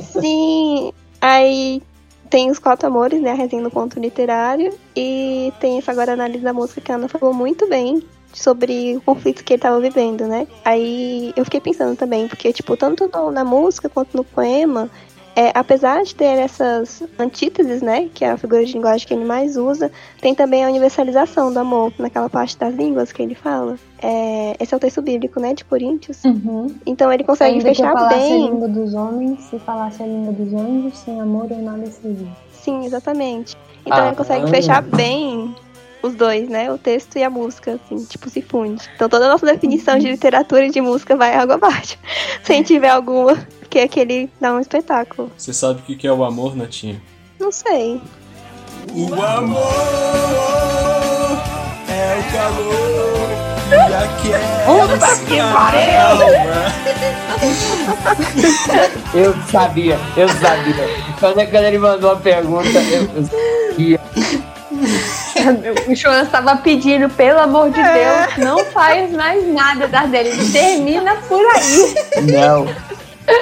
Sim, aí tem os quatro amores, né? A resenha do ponto literário. E tem essa agora análise da música que a Ana falou muito bem sobre o conflito que ele tava vivendo, né? Aí eu fiquei pensando também, porque, tipo, tanto na música quanto no poema, é, apesar de ter essas antíteses, né? Que é a figura de linguagem que ele mais usa, tem também a universalização do amor, naquela parte das línguas que ele fala. É, esse é o texto bíblico, né? De Coríntios. Uhum. Então ele consegue Ainda que eu fechar falasse a bem. língua dos homens, se falasse a língua dos anjos, sem amor eu nada seria. Sim, exatamente. Então Ah, ele consegue ah. fechar bem os dois, né? O texto e a música, assim, tipo, se funde. Então toda a nossa definição de literatura e de música vai água abaixo. Se a gente tiver alguma, porque aquele dá um espetáculo. Você sabe o que que é o amor, Natinha? Não sei. O amor é o calor e aquece que a pariu! Eu sabia, eu sabia. Quando, quando ele mandou a pergunta, eu, eu sabia. O Jonas estava pedindo, pelo amor de Deus, não faz mais nada das dele. Termina por aí. Não.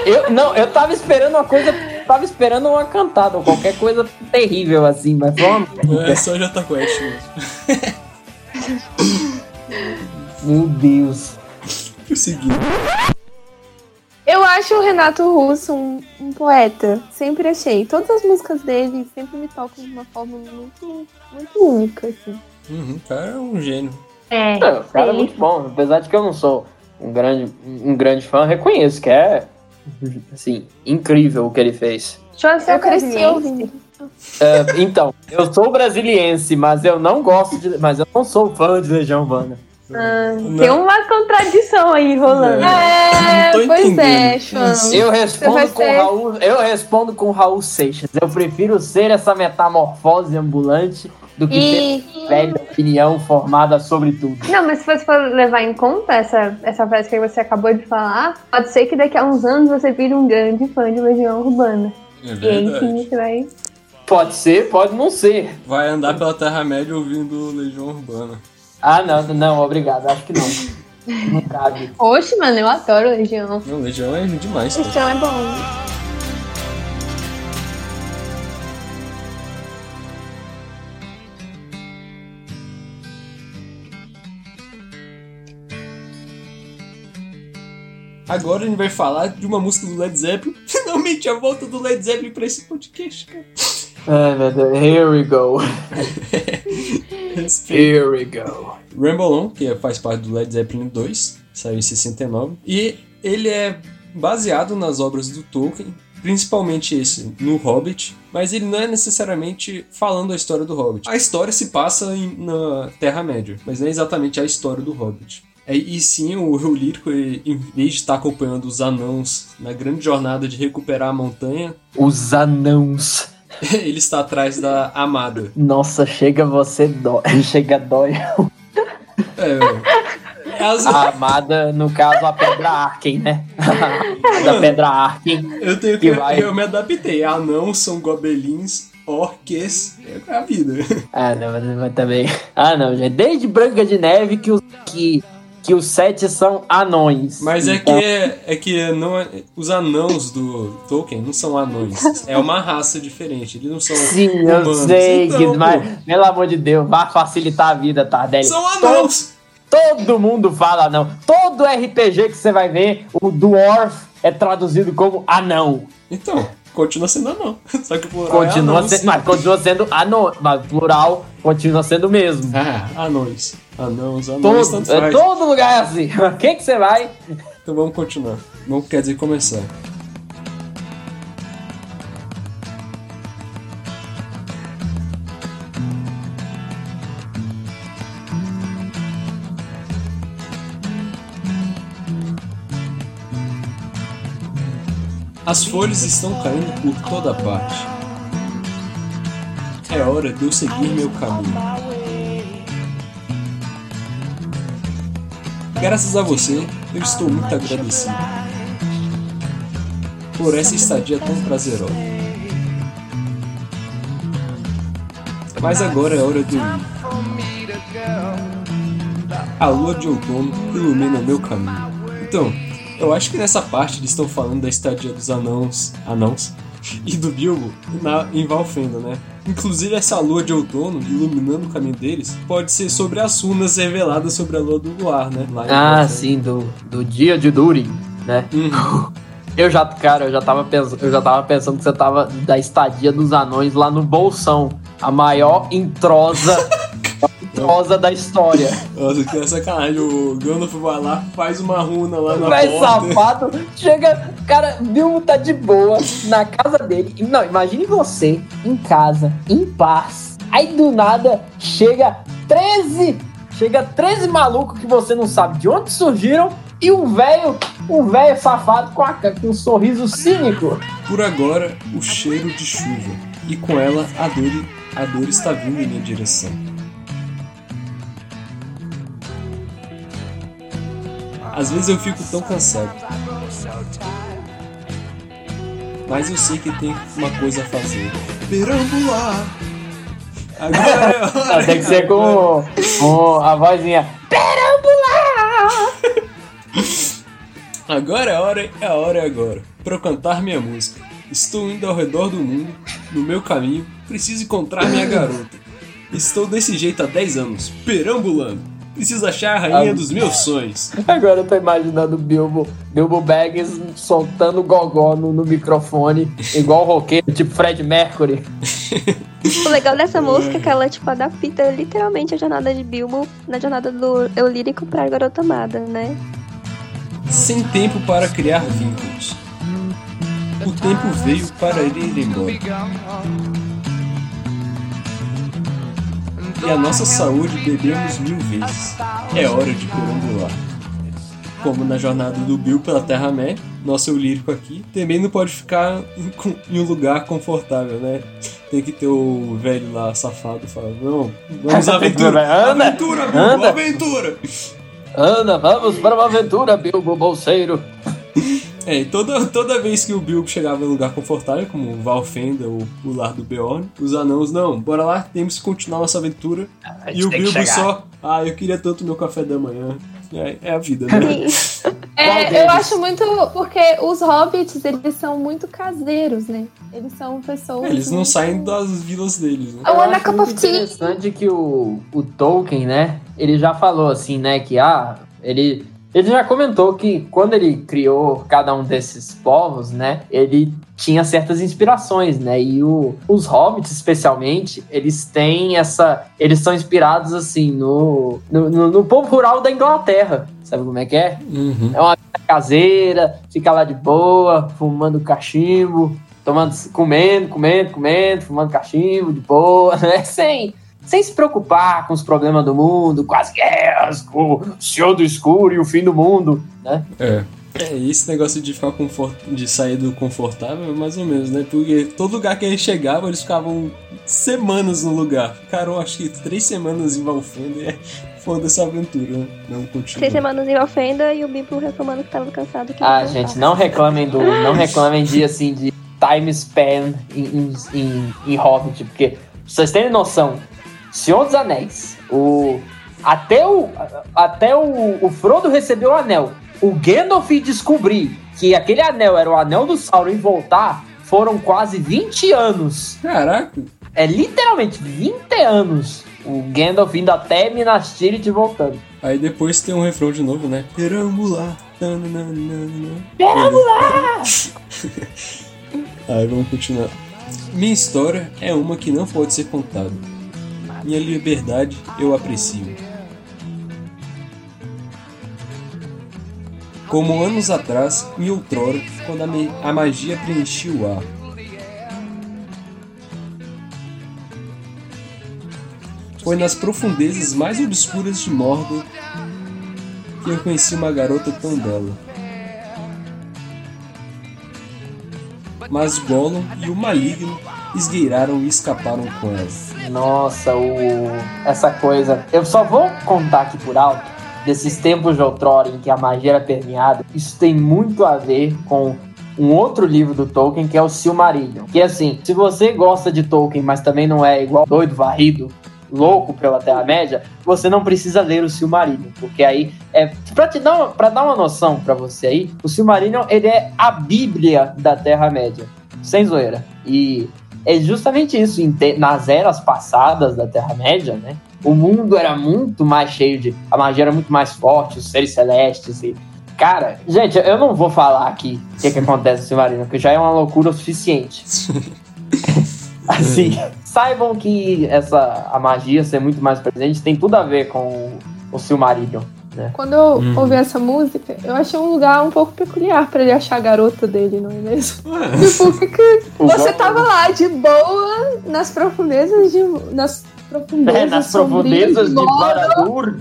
Eu, não, eu tava esperando uma coisa. Tava esperando uma cantada, ou qualquer coisa terrível assim, mas foi uma. É só Jota Quest mesmo. Meu Deus. Prosseguindo. Eu acho o Renato Russo um, um poeta. Sempre achei. Todas as músicas dele sempre me tocam de uma forma muito, muito única, assim. Uhum, o cara é um gênio. É, Não, o cara é muito bom, apesar de que eu não sou um grande, um grande fã, reconheço que é assim, incrível o que ele fez. Eu cresci ouvindo. É, então, eu sou brasiliense, mas eu não gosto de. Mas eu não sou fã de Legião Urbana. Não. Tem uma contradição aí rolando. Não. É, Não pois entendendo. é. Eu respondo com ser- Raul. Eu respondo com Raul Seixas. Eu prefiro ser essa metamorfose ambulante do que E ter velha opinião formada sobre tudo. Não, mas se você for levar em conta essa, essa frase que você acabou de falar, pode ser que daqui a uns anos você vire um grande fã de Legião Urbana. É E aí verdade. sim você vai. Pode ser, pode não ser. Vai andar pela Terra-média ouvindo Legião Urbana. Ah, não, não, obrigado. Acho que não. Não cabe. Oxe, mano, eu adoro Legião. Não, Legião é demais, o cara. chão é bom. Agora a gente vai falar de uma música do Led Zeppelin. Finalmente a volta do Led Zeppelin pra esse podcast, cara. Ai, meu Deus. Here we go. Here we go. Ramble On, que faz parte do Led Zeppelin 2, saiu em 69. E ele é baseado nas obras do Tolkien, principalmente esse, no Hobbit, mas ele não é necessariamente falando a história do Hobbit. A história se passa em- na Terra-média, mas não é exatamente a história do Hobbit. É, e sim, o, o lírico, ele, em vez de estar acompanhando os anãos na grande jornada de recuperar a montanha, Os anãos. Ele está atrás da amada. Nossa, chega você dói. Chega dói. É, velho. As- A amada, no caso, a Pedra Arken, né? A da Pedra Arken. Eu tenho que. que vai. Eu me adaptei. Anãos são gobelins, orques. É a vida. Ah, não, mas, mas também. Ah, não, gente. Desde Branca de Neve que os, que, que os sete são anões. Mas é que, Então, é que não é- os anãos do Tolkien não são anões. É uma raça diferente. Eles não são. Sim, eu humanos. sei, Então, que, mas, pelo amor de Deus, vai facilitar a vida, Tardelli. São anãos! Todo mundo fala anão. Todo RPG que você vai ver, o dwarf é traduzido como anão. Então, continua sendo anão. Só que o plural Continua, é anãos. sendo, mas continua sendo anão, mas plural continua sendo o mesmo. Ah, anões. Anãos, anões, Todo, é, todo lugar é assim. Quem que você vai? Então vamos continuar. Vamos, quer dizer, começar. As folhas estão caindo por toda parte. É hora de eu seguir meu caminho. Graças a você, eu estou muito agradecido por essa estadia tão prazerosa. Mas agora é hora de ir. A lua de outono ilumina meu caminho. Então, eu acho que nessa parte eles estão falando da estadia dos anãos, anãos e do Bilbo na, em Valfenda, né? Inclusive essa lua de outono iluminando o caminho deles pode ser sobre as runas reveladas sobre a lua do luar, né? Ah, sim, do, do dia de Durin, né? Uhum. Eu já, cara, eu já tava pensando, eu já tava pensando que você tava da estadia dos anões lá no Bolsão, a maior introsa, introsa da história. Nossa, que é sacanagem. O Gandalf vai lá, faz uma runa lá na Vai porta. safado, chega, cara, Bilbo tá de boa na casa dele. Não, imagine você em casa, em paz. Aí do nada chega 13, chega 13 malucos que você não sabe de onde surgiram e um velho, um velho safado com, a, com um sorriso cínico. Por agora, o cheiro de chuva. E com ela, a dor, a dor está vindo em minha direção. Às vezes eu fico tão cansado. Mas eu sei que tem uma coisa a fazer. Perambular! Agora é hora. Ah, Tem que ser com, com a vozinha. Agora é a hora, é a hora é agora. Pra eu cantar minha música. Estou indo ao redor do mundo, no meu caminho, preciso encontrar minha garota. Estou desse jeito há 10 anos, perambulando. Preciso achar a rainha Ah. dos meus sonhos. Agora eu tô imaginando o Bilbo, Bilbo Baggins soltando gogó no, no microfone, igual o roqueiro, tipo Fred Mercury. O legal dessa música é que ela, tipo, adapta literalmente a jornada de Bilbo na jornada do eu lírico pra garota amada, né? Sem tempo para criar vínculos. O tempo veio para ir embora. E a nossa saúde bebemos mil vezes. É hora de perambular. Como na jornada do Bill pela Terra-média, nosso eu lírico aqui, também não pode ficar em, um lugar confortável, né? Tem que ter o velho lá safado falando, não, vamos à aventura, Anda, aventura, Bilbo, anda. aventura! Ana, vamos para uma aventura, Bilbo Bolseiro. É, e toda, toda vez que o Bilbo chegava em um lugar confortável, como Valfenda ou o lar do Beorn, os anãos, não, bora lá, temos que continuar nossa aventura. A gente E o Bilbo só, ah, eu queria tanto meu café da manhã. É, é a vida, né? É, eu acho muito. Porque os hobbits, eles são muito caseiros, né? Eles são pessoas. Eles não muito- saem das vilas deles, né? I want a acho cup muito interessante que o, o Tolkien, né? Ele já falou assim, né? Que ah, ele, ele já comentou que quando ele criou cada um desses povos, né? Ele tinha certas inspirações, né? E o, os hobbits, especialmente, eles têm essa. Eles são inspirados assim no, no, no, povo rural da Inglaterra. Sabe como é que é? Uhum. É uma vida caseira, fica lá de boa, fumando cachimbo, tomando, comendo, comendo, comendo, fumando cachimbo de boa, né? Sem, sem se preocupar com os problemas do mundo, com as guerras, com o Senhor do Escuro e o fim do mundo, né? É. É, esse negócio de ficar confort... de sair do confortável, mais ou menos, né? Porque todo lugar que eles chegavam, eles ficavam semanas no lugar. Ficaram, acho que três semanas em Valfenda e é foda essa aventura, né? Não continua. Três semanas em ofenda e o Bibo reclamando que tava cansado. Que Ah, gente, não reclamem do. Não reclamem de assim, de time span em, em, em, em Hobbit, porque pra vocês terem noção, Senhor dos Anéis, o. Até o. Até o, o Frodo recebeu o anel. O Gandalf descobrir que aquele anel era o anel do Sauron e voltar foram quase 20 anos. Caraca! É literalmente 20 anos. O Gandalf indo até Minas Tirith voltando. Aí depois tem um refrão de novo, né? Perambular. Perambular! Aí vamos continuar. Minha história é uma que não pode ser contada. Minha liberdade eu aprecio. Como anos atrás e outrora, quando a, a magia preenchia o ar. Foi nas profundezas mais obscuras de Mordor que eu conheci uma garota tão bela. Mas Gollum e o Maligno esgueiraram e escaparam com ela. Nossa, o... essa coisa. Eu só vou contar aqui por alto desses tempos de outrora em que a magia era permeada. Isso tem muito a ver com um outro livro do Tolkien que é o Silmarillion. Que assim, se você gosta de Tolkien, mas também não é igual doido varrido, louco pela Terra-média, você não precisa ler o Silmarillion, porque aí é para te dar uma, pra dar uma noção pra você aí, o Silmarillion ele é a Bíblia da Terra-média, sem zoeira. E é justamente isso, nas eras passadas da Terra-média, né? O mundo era muito mais cheio de. A magia era muito mais forte, os seres celestes e. Cara, gente, eu não vou falar aqui o que, que acontece no Silmarillion, porque já é uma loucura o suficiente. assim, saibam que essa, a magia ser muito mais presente tem tudo a ver com o Silmarillion. Né? Quando eu Uhum. ouvi essa música, eu achei um lugar um pouco peculiar pra ele achar a garota dele, não é mesmo? Ué, Tipo, que você tava lá de boa nas profundezas de nas profundezas, É, nas profundezas de Baradur,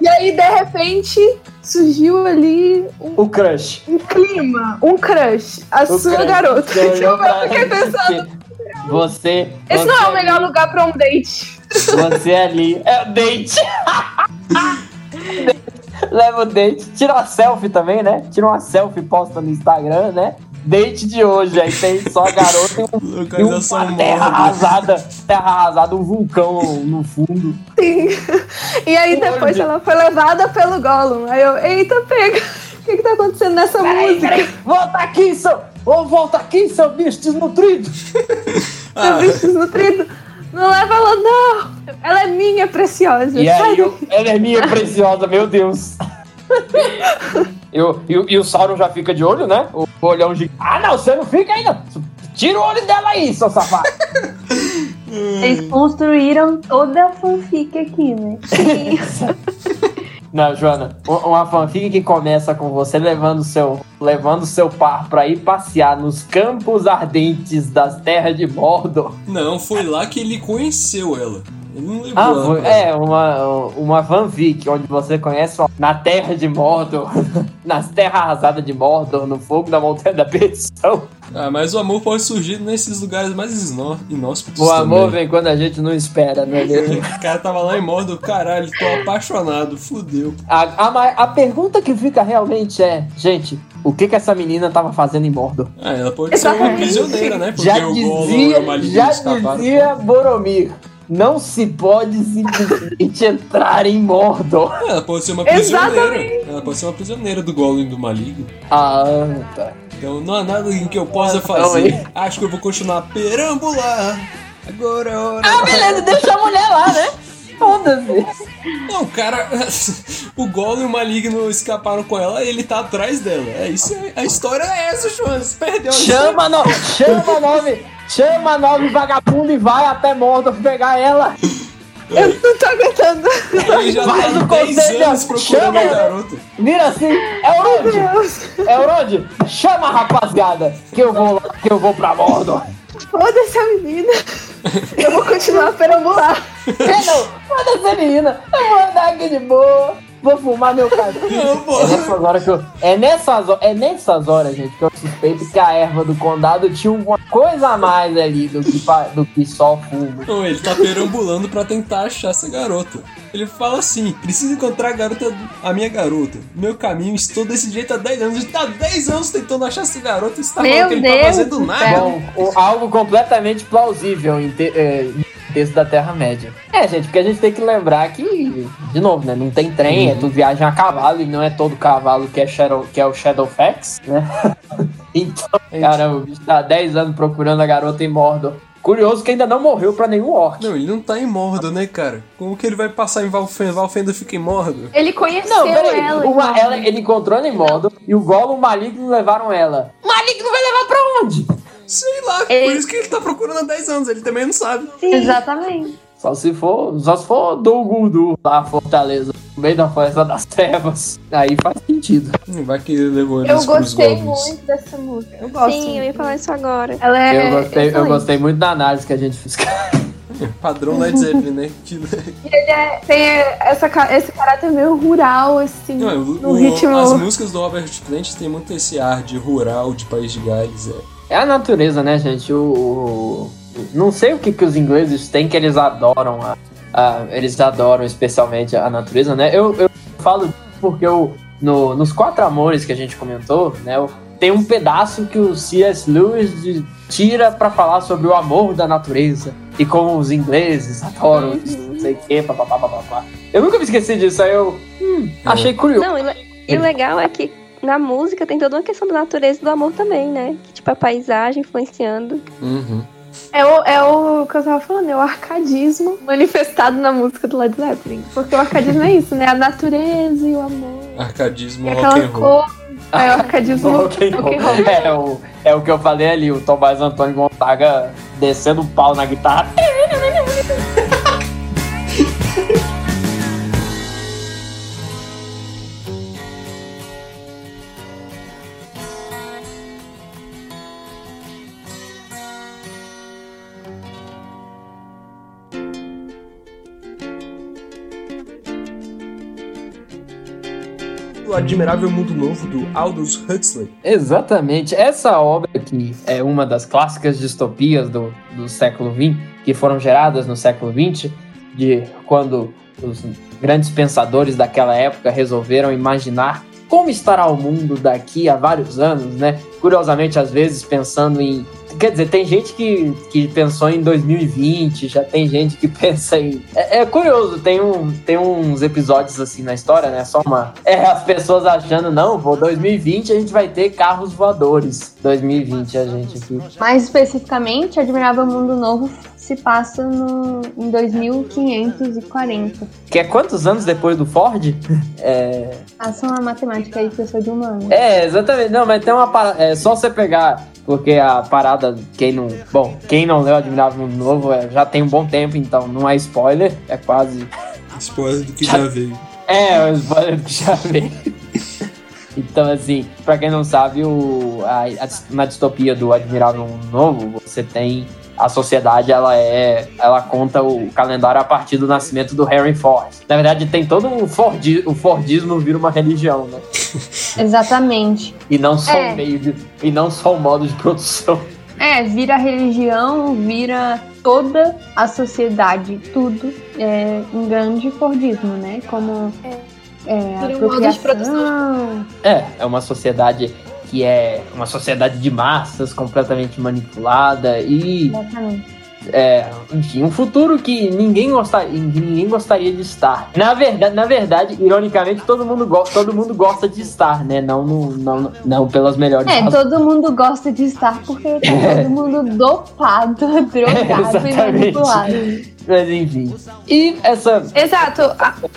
E aí de repente surgiu ali um, o crush. um clima, um crush, a O sua crush garota. olhou Tipo, eu fiquei pensando, Você. esse você não é o ali- melhor lugar pra um date. Você ali. É o date. Leva o date. Tira uma selfie também, né? Tira uma selfie e posta no Instagram, né? Date de hoje. Aí tem só a garota e, um, e uma terra arrasada. Terra arrasada, um vulcão no fundo. Sim. E aí depois ela foi levada pelo Gollum. Aí eu, eita, pega. O que que tá acontecendo nessa Peraí, música? peraí. Volta aqui, seu. Ô, volta aqui, seu bicho desnutrido. Ah, Seu bicho desnutrido. Não leva ela, não. Ela é minha, preciosa. E aí, eu, ela é minha preciosa, meu Deus. Eu, e, o- e o Sauron já fica de olho, né? O olhão de. Ah, não, você não fica não. Tira o olho dela aí, seu safado. Eles construíram toda a fanfic aqui, né? Não, Joana, uma fanfic que começa com você levando seu, levando seu par pra ir passear nos campos ardentes das terras de Mordor. Não, foi lá que ele conheceu ela. Ele não levou Ah, é, uma, uma fanfic onde você conhece uma- na terra de Mordor, nas terras arrasadas de Mordor, no fogo da montanha da perdição. Ah, mas o amor pode surgir nesses lugares mais inó- inóspitos O amor também. vem quando a gente não espera, né? O cara tava lá em Mordor, caralho, tô apaixonado, fudeu. A, a, a pergunta que fica realmente é, gente, o que que essa menina tava fazendo em Mordor? Ah, ela pode ser uma prisioneira, né? Porque já o Gollum dizia, o Maligno já dizia Boromir, não se pode simplesmente entrar em Mordor. Ah, Ela pode ser uma prisioneira. Exatamente. Ela pode ser uma prisioneira do Gollum e do Maligno. Ah, tá. Então não há nada em que eu possa Ah, fazer. não, Acho que eu vou continuar a perambular. Agora é hora. Ah, beleza, deixa a mulher lá, né? Foda-se. Não, o cara. o Gollum e o Maligno escaparam com ela e ele tá atrás dela. É isso. aí. A história é essa, João. Você perdeu a Chama, no, chama nove, chama nove vagabundo e vai até Mordor pegar ela. Eu não tô aguentando. Ele já Vai tá no há 10 conselho, chama a ela. garota. Vira assim, é. É onde? Chama a rapaziada, que eu vou lá, que eu vou pra Mordor. Foda-se a menina. Eu vou continuar a perambular. É foda-se menina, eu vou andar aqui de boa. Vou fumar meu pô. É nessas horas que eu. É nessas, é nessas horas, gente, que eu suspeito que a erva do condado tinha uma coisa a mais ali do que, do que só fumo. Não, ele tá perambulando pra tentar achar essa garota. Ele fala assim: preciso encontrar a garota, a minha garota. Meu caminho, estou desse jeito há 10 anos. Ele tá há 10 anos tentando achar essa garota e você tá Meu falando que ele tá fazendo do nada. Bom, algo completamente plausível em, te, é, em texto da Terra-média. É, gente, porque a gente tem que lembrar que, de novo, né? Não tem trem, é tudo viagem a cavalo e não é todo cavalo que é, Shadow, que é o Shadowfax, né? então, cara, o bicho tá há 10 anos procurando a garota em Mordor. Curioso que ainda não morreu pra nenhum orc. Não, ele não tá em Mordor, né, cara? Como que ele vai passar em Valfenda? Valfenda fica em Mordor? Ele conheceu Não, peraí. ela. Uma- ela- ele encontrou ela em Mordor e o Gollum e o Maligno levaram ela. Maligno vai levar pra onde? Sei lá, Ele- por isso que ele tá procurando há 10 anos. Ele também não sabe. Exatamente. Só se for, só se for do Guldur lá, Fortaleza, no meio da Floresta das Trevas. Aí faz sentido. Vai que ele levou Eu gostei muito dessa música. Eu gosto. Sim, eu ia falar isso agora. Ela é eu, gostei, eu gostei muito da análise que a gente fez. Padrão Led Zeppelin, né? Que- Ele é- tem essa, esse caráter meio rural, assim, Não, no o- ritmo... As músicas do Robert Plant tem muito esse ar de rural, de País de Gales. É. É a natureza, né, gente? O, o- não sei o que, que os ingleses têm que eles adoram. A, a- eles adoram especialmente a natureza, né? Eu, eu falo porque eu, no- nos quatro amores que a gente comentou, né? tem um pedaço que o C.S. Lewis de- tira pra falar sobre o amor da natureza e como os ingleses adoram isso, não sei o quê, papapá, papapá. Eu nunca me esqueci disso, aí eu hum, achei curioso. Não, e, le- e o legal é que na música tem toda uma questão da natureza e do amor também, né? Que, tipo, a paisagem influenciando. Uhum. É o, é o que eu tava falando, é o arcadismo manifestado na música do Led Zeppelin. Porque o arcadismo é isso, né? A natureza e o amor. Arcadismo E aquela cor. É o arcadismo Rock and roll. É, o, é o que eu falei ali, o Tomás Antônio Gonzaga descendo o pau na guitarra. Admirável Mundo Novo do Aldous Huxley. Exatamente. Essa obra aqui é uma das clássicas distopias do, do século XX, que foram geradas no século XX, de quando os grandes pensadores daquela época resolveram imaginar como estará o mundo daqui a vários anos, né? Curiosamente, às vezes pensando em. Quer dizer, tem gente que, que pensou em 2020, já tem gente que pensa em. É, é curioso, tem, um, tem uns episódios assim na história, né? Só uma. É, as pessoas achando, não, pô, 2020 a gente vai ter carros voadores. 2020 a gente aqui. Mais especificamente, Admirável Mundo Novo se passa no, em 2540. Que é quantos anos depois do Ford? É, Faça uma matemática aí, professor de humano. É, exatamente. Não, mas tem uma parada. É só você pegar. Porque a parada, quem não. Bom, quem não leu Admirável Mundo Novo é, já tem um bom tempo, então não é spoiler. É quase. Spoiler do que já veio. É, o spoiler que já veio. Então, assim, pra quem não sabe, o, a, a- na distopia do Admirável Novo, você tem. A sociedade, ela é. Ela conta o calendário a partir do nascimento do Harry Ford. Na verdade, tem todo um Fordi, o Fordismo vira uma religião, né? Exatamente. E não só É. um meio de. E não só um modo de produção. É, vira religião, vira toda a sociedade, tudo é um grande Fordismo, né? Como é, Vira um modo de apropriação. É, é uma sociedade que é uma sociedade de massas completamente manipulada e, Exatamente. é, enfim, um futuro que ninguém gostaria, ninguém gostaria de estar. Na verdade, na verdade, ironicamente, todo mundo, go todo mundo gosta de estar, né? Não, no, não, não pelas melhores É, razões. todo mundo gosta de estar porque tá todo mundo dopado, drogado e exatamente. manipulado. Enfim. E essa. Exato.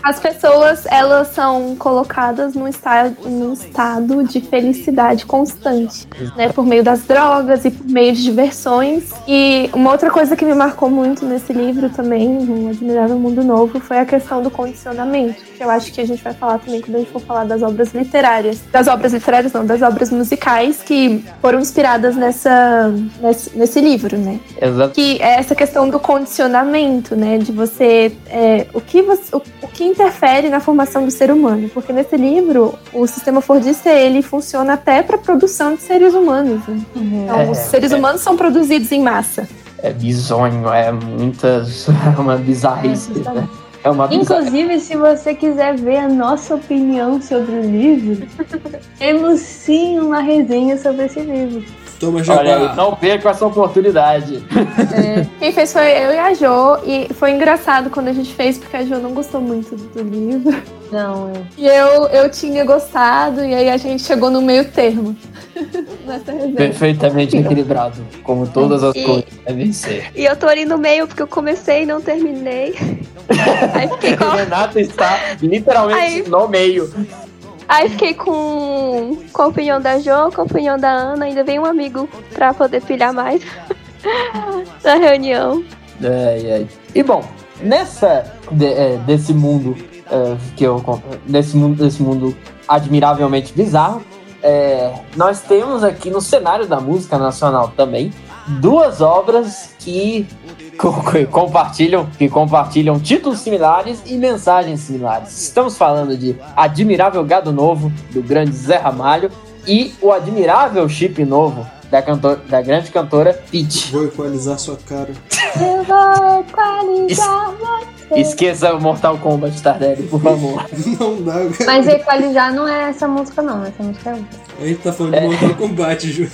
As pessoas, elas são colocadas num estado, estado de felicidade constante, né? Por meio das drogas e por meio de diversões. E uma outra coisa que me marcou muito nesse livro também, no Admirável Mundo Novo, foi a questão do condicionamento. Que eu acho que a gente vai falar também quando a gente for falar das obras literárias. Das obras literárias, não, das obras musicais que foram inspiradas nessa, nesse, nesse livro, né? Exato. que é essa questão do condicionamento, né? De você. é, o, que você o, o que interfere na formação do ser humano. Porque nesse livro, o sistema fordista ele funciona até para produção de seres humanos. né? Então, É, os seres é. humanos são produzidos em massa. É bizonho, é muitas. É uma bizarrice. É, né? É uma. Inclusive, se você quiser ver a nossa opinião sobre o livro, temos sim uma resenha sobre esse livro. Toma Olha aí, jabá. não perca essa oportunidade. Quem fez foi eu e a Jo, e foi engraçado quando a gente fez, porque a Jo não gostou muito do livro. Não, é. E eu, eu tinha gostado, e aí a gente chegou no meio termo. Perfeitamente equilibrado, como todas as E- coisas devem ser. E eu tô ali no meio porque eu comecei e não terminei. Aí fiquei com, O Renato está literalmente Aí- no meio. aí fiquei com, com a opinião da Jo, com a opinião da Ana. Ainda veio um amigo pra poder pilhar mais na reunião. Ai, ai. E bom, nessa de- é, desse mundo é, que eu desse mundo desse mundo admiravelmente bizarro, é, nós temos aqui no cenário da música nacional também duas obras que co- co- compartilham que compartilham títulos similares e mensagens similares. Estamos falando de Admirável Gado Novo do grande Zé Ramalho e o Admirável Chip Novo da, cantor, da grande cantora Pitty. Vou equalizar sua cara. Eu vou equalizar. Esqueça o Mortal Kombat, Tardelli, por favor. Não dá, cara. Mas equalizar não é essa música, não. Essa música é outra. A gente tá falando de Mortal Kombat, Ju.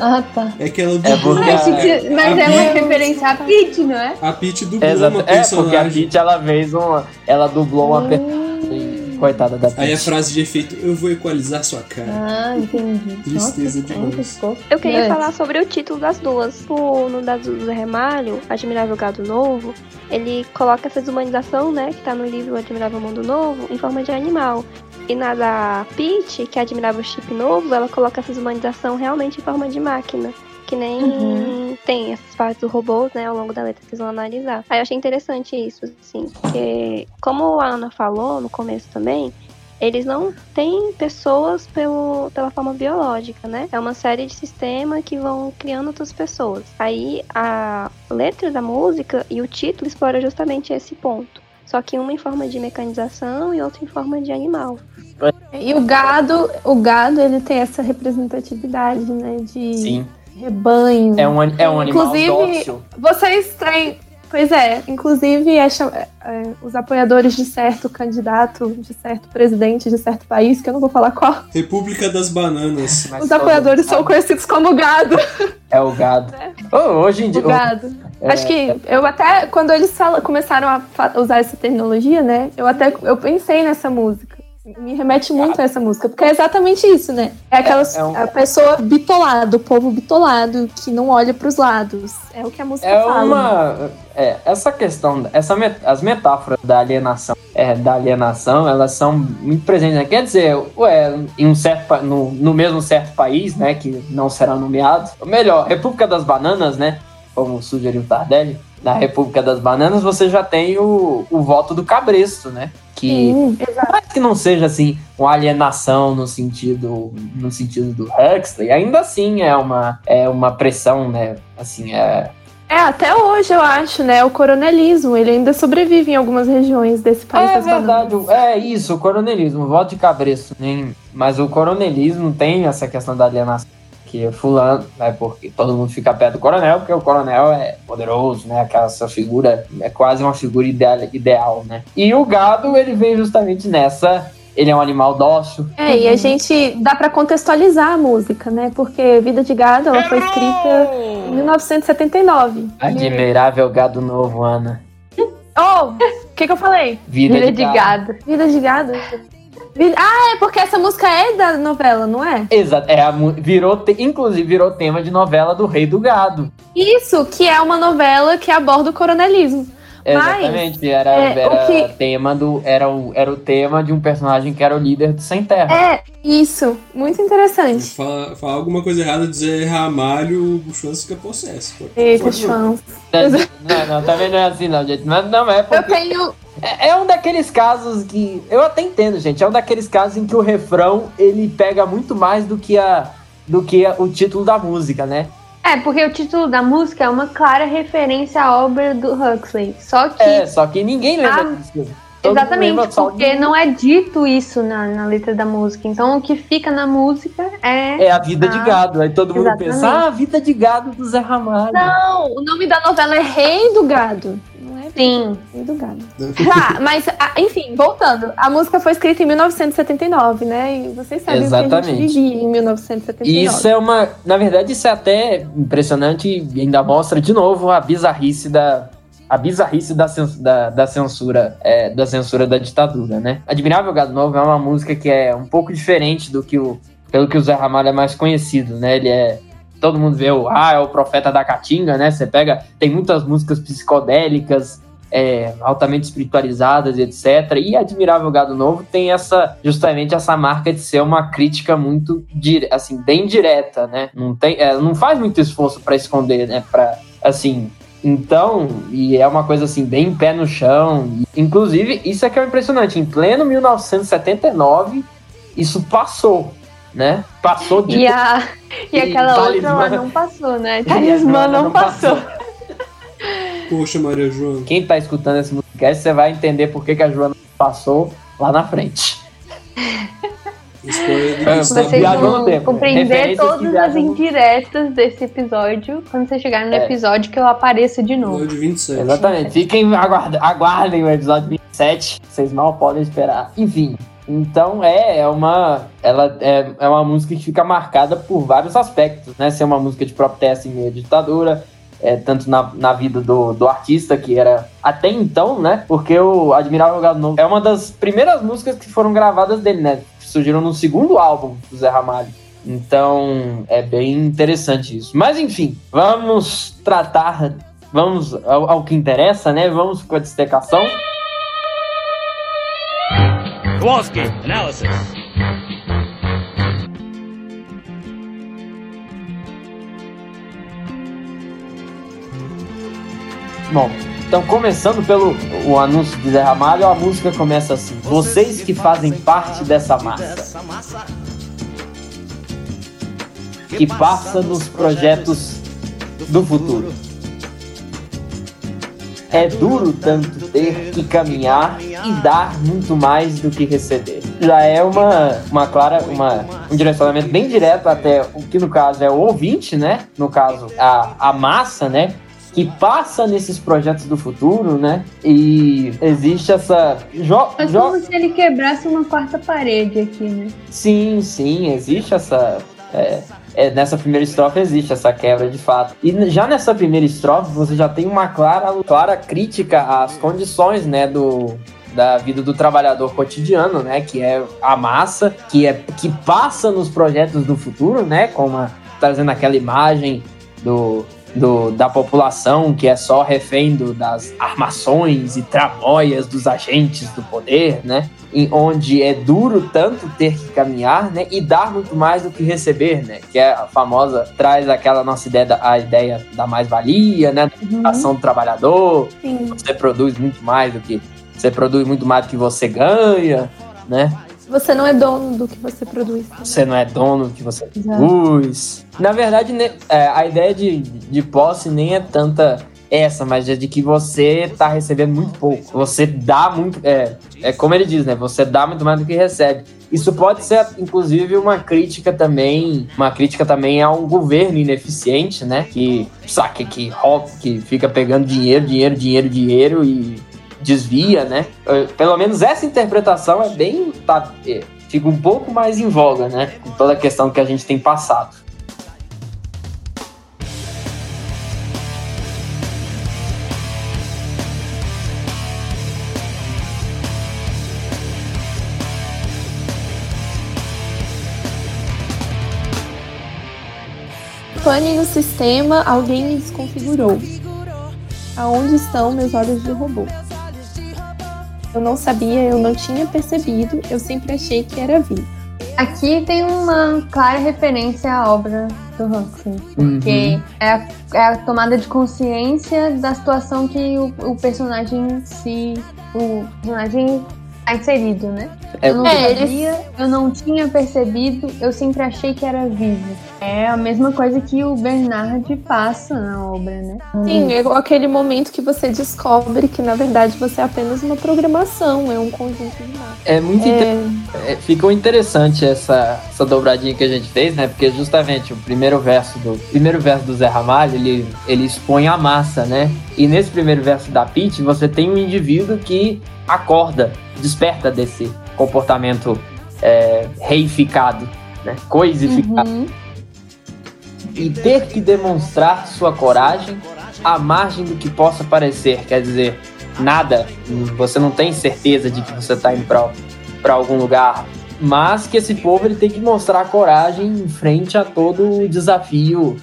Ah, tá. É aquela do É porque- Achei que- Mas a é uma referência a Peach, não é? A Peach dublou Exato. uma É, porque a personagem. Peach, ela fez uma... Ela dublou uma personagem. Coitada da Aí a frase de efeito, eu vou equalizar sua cara. Ah, entendi. Tristeza Nossa, demais. Eu queria É. falar sobre o título das duas. O, no das do Zé Remalho, Admirável Gado Novo, ele coloca essa desumanização, né, que tá no livro Admirável Mundo Novo, em forma de animal. E na da Peach, que é Admirável Chip Novo, ela coloca essa desumanização realmente em forma de máquina. Que nem Uhum. tem essas partes do robô, né, ao longo da letra que vocês vão analisar. Aí eu achei interessante isso, assim, porque, como a Ana falou no começo também, eles não têm pessoas pelo, pela forma biológica, né? É uma série de sistemas que vão criando outras pessoas. Aí a letra da música e o título explora justamente esse ponto. Só que uma em forma de mecanização e outra em forma de animal. E o gado, o gado, ele tem essa representatividade, né? De Sim. Rebanho. É um, é um animal Inclusive- dócil. Vocês têm. Pois é, inclusive é é, é, os apoiadores de certo candidato, de certo presidente de certo país, que eu não vou falar qual, República das Bananas. Mas os apoiadores são conhecidos como gado. É o gado. Oh, hoje em dia... O gado. É, Acho que eu até, quando eles fala- começaram a usar essa terminologia, né? Eu até eu pensei nessa música. Me remete muito a essa música, porque é exatamente isso, né? É aquela É- é um- a pessoa bitolada, o povo bitolado, que não olha pros lados. É o que a música É fala. né? uma. É, essa questão, essa met- as metáforas da alienação, é, da alienação, elas são muito presentes. Né? Quer dizer, ué, em um certo, no, no mesmo certo país, né, que não será nomeado, ou melhor, República das Bananas, né, como sugeriu Tardelli, na República das Bananas você já tem o, o voto do cabresto, né, que Sim, mais que não seja assim uma alienação no sentido no sentido do Huxley, ainda assim é uma é uma pressão, né? Assim, é É, até hoje eu acho, né? O coronelismo, ele ainda sobrevive em algumas regiões desse país É verdade, bananas. é isso, o coronelismo, voto de cabresto, nem, mas o coronelismo tem essa questão da alienação, que fulano, é porque todo mundo fica perto do coronel, porque o coronel é poderoso, né, aquela sua figura, é quase uma figura ideal, ideal, né, e o gado, ele vem justamente nessa, ele é um animal dócil, É, e a gente dá pra contextualizar a música, né? Porque Vida de Gado, ela foi escrita em 1979. admirável gado novo, Ana, Oh, o que que eu falei? vida, Vida de, de gado. gado. Vida de Gado? Ah, é porque essa música é da novela, não é? Exato, é a, virou, inclusive virou tema de novela do Rei do Gado. Isso, que é uma novela que aborda o coronelismo. Mas, Exatamente, era, é, era o que- tema do era o, era o tema de um personagem que era o líder do Sem Terra. É, isso, muito interessante. Falar fala alguma coisa errada, dizer ramalho, o chance fica possesso. Eita, Por favor. chance. Não, não, também não é assim, não, gente. Mas não é Eu porque. tenho. É, é um daqueles casos que. Eu até entendo, gente. É um daqueles casos em que o refrão ele pega muito mais do que, a, do que a- o título da música, né? É, porque o título da música é uma clara referência à obra do Huxley. Só que. É, só que ninguém lembra Ah, disso. Todo Exatamente, porque de- não é dito isso na, na letra da música. Então o que fica na música é. É a vida de Ah, gado. Aí todo mundo exatamente. pensa, ah, a vida de gado do Zé Ramalho. Não, o nome da novela é Rei do Gado. Sim. Rei do Gado. Tá, mas, ah, enfim, voltando. A música foi escrita em 1979, né? E vocês sabem o que a Exatamente. gente vivia em 1979. E isso é uma. Na verdade, isso é até impressionante e ainda mostra de novo a bizarrice da. A bizarrice da, cens- da, da censura é, da censura da ditadura, né? Admirável Gado Novo é uma música que é um pouco diferente do que o. Pelo que o Zé Ramalho é mais conhecido, né? Ele é. Todo mundo vê o. Ah, é o profeta da Caatinga, né? Você pega. Tem muitas músicas psicodélicas, é, altamente espiritualizadas etc. E Admirável Gado Novo tem essa justamente essa marca de ser uma crítica muito assim bem direta, né? Não tem, é, não faz muito esforço para esconder, né? Para assim. Então, e é uma coisa assim bem pé no chão. Inclusive, isso é que é impressionante. Em pleno 1979, isso passou, né? Passou de E, a, e E aquela Talismã. outra lá não passou, né? Talismã Talismã não passou. Poxa, Maria Joana. Quem tá escutando esse podcast, você vai entender por que, que a Joana passou lá na frente. Gustavo. Vocês vão compreender todas as indiretas desse episódio quando vocês chegarem no É. episódio que eu apareço de novo. Episódio 27. Exatamente. Fiquem, aguardem, aguardem o episódio 27. Vocês mal podem esperar. Enfim. Então é, é uma. Ela é, é uma música que fica marcada por vários aspectos, né? Ser uma música de protesto em meio à ditadura. É, tanto na, na vida do, do artista, que era até então, né? Porque o Admirável Gado Novo é uma das primeiras músicas que foram gravadas dele, né? Surgiram no segundo álbum do Zé Ramalho. Então é bem interessante isso. Mas enfim, vamos tratar vamos ao, ao que interessa, né? Vamos com a dissecação. Kowalski, analysis. Bom, então começando pelo o anúncio de Zé Ramalho, a música começa assim: Vocês que fazem parte dessa massa, que passa nos projetos do futuro. É duro tanto ter que caminhar e dar muito mais do que receber. Já é uma, uma clara, uma, um direcionamento bem direto até o que no caso é o ouvinte, né? No caso, a, a massa, né? Que passa nesses projetos do futuro, né? E existe essa. Jo, Mas jo- como se ele quebrasse uma quarta parede aqui, né? Sim, sim, existe essa. é, é, nessa primeira estrofe existe essa quebra de fato. E já nessa primeira estrofe você já tem uma clara, clara crítica às condições, né, do, da vida do trabalhador cotidiano, né, que é a massa, que é que passa nos projetos do futuro, né, como a- trazendo aquela imagem do, do, da população que é só refém do- das armações e tramóias dos agentes do poder, né? Em onde é duro tanto ter que caminhar, né? E dar muito mais do que receber, né? Que é a famosa, traz aquela nossa ideia, da, a ideia da mais-valia, né? Da ação do trabalhador, Sim. você produz muito mais do que você produz muito mais do que você ganha, né? Você não é dono do que você produz. Você não é dono do que você Exato. produz. Na verdade, ne- é, a ideia de, de posse nem é tanta essa, mas é de que você tá recebendo muito pouco. Você dá muito. É, é como ele diz, né? Você dá muito mais do que recebe. Isso pode ser, inclusive, uma crítica também, uma crítica também a um governo ineficiente, né? Que saque, que rouba, que fica pegando dinheiro, dinheiro, dinheiro, dinheiro e desvia, né? Eh, Pelo menos essa interpretação é bem. Tá, é, fica um pouco mais em voga, né? Com toda a questão que a gente tem passado. Pane no sistema, alguém me desconfigurou. Aonde estão meus olhos de robô? Eu não sabia, eu não tinha percebido, eu sempre achei que era vida. Aqui tem uma clara referência à obra do Huxley, porque é, a, é a tomada de consciência da situação que o, o personagem se. O personagem Tá inserido, né? É, Eu não É, sabia, eu não tinha percebido, eu sempre achei que era vivo. É a mesma coisa que o Bernard passa na obra, né? Sim, é aquele momento que você descobre que na verdade você é apenas uma programação, é um conjunto de máquinas. é muito inter- É, é, ficou interessante essa, essa dobradinha que a gente fez, né? Porque justamente o primeiro verso do primeiro verso do Zé Ramalho, ele, ele expõe a massa, né? E nesse primeiro verso da Pete, você tem um indivíduo que acorda, desperta desse comportamento é, reificado, né? Coisificado. Uhum. E ter que demonstrar sua coragem à margem do que possa parecer. Quer dizer, nada, você não tem certeza de que você está indo para algum lugar. Mas que esse povo ele tem que mostrar coragem em frente a todo o desafio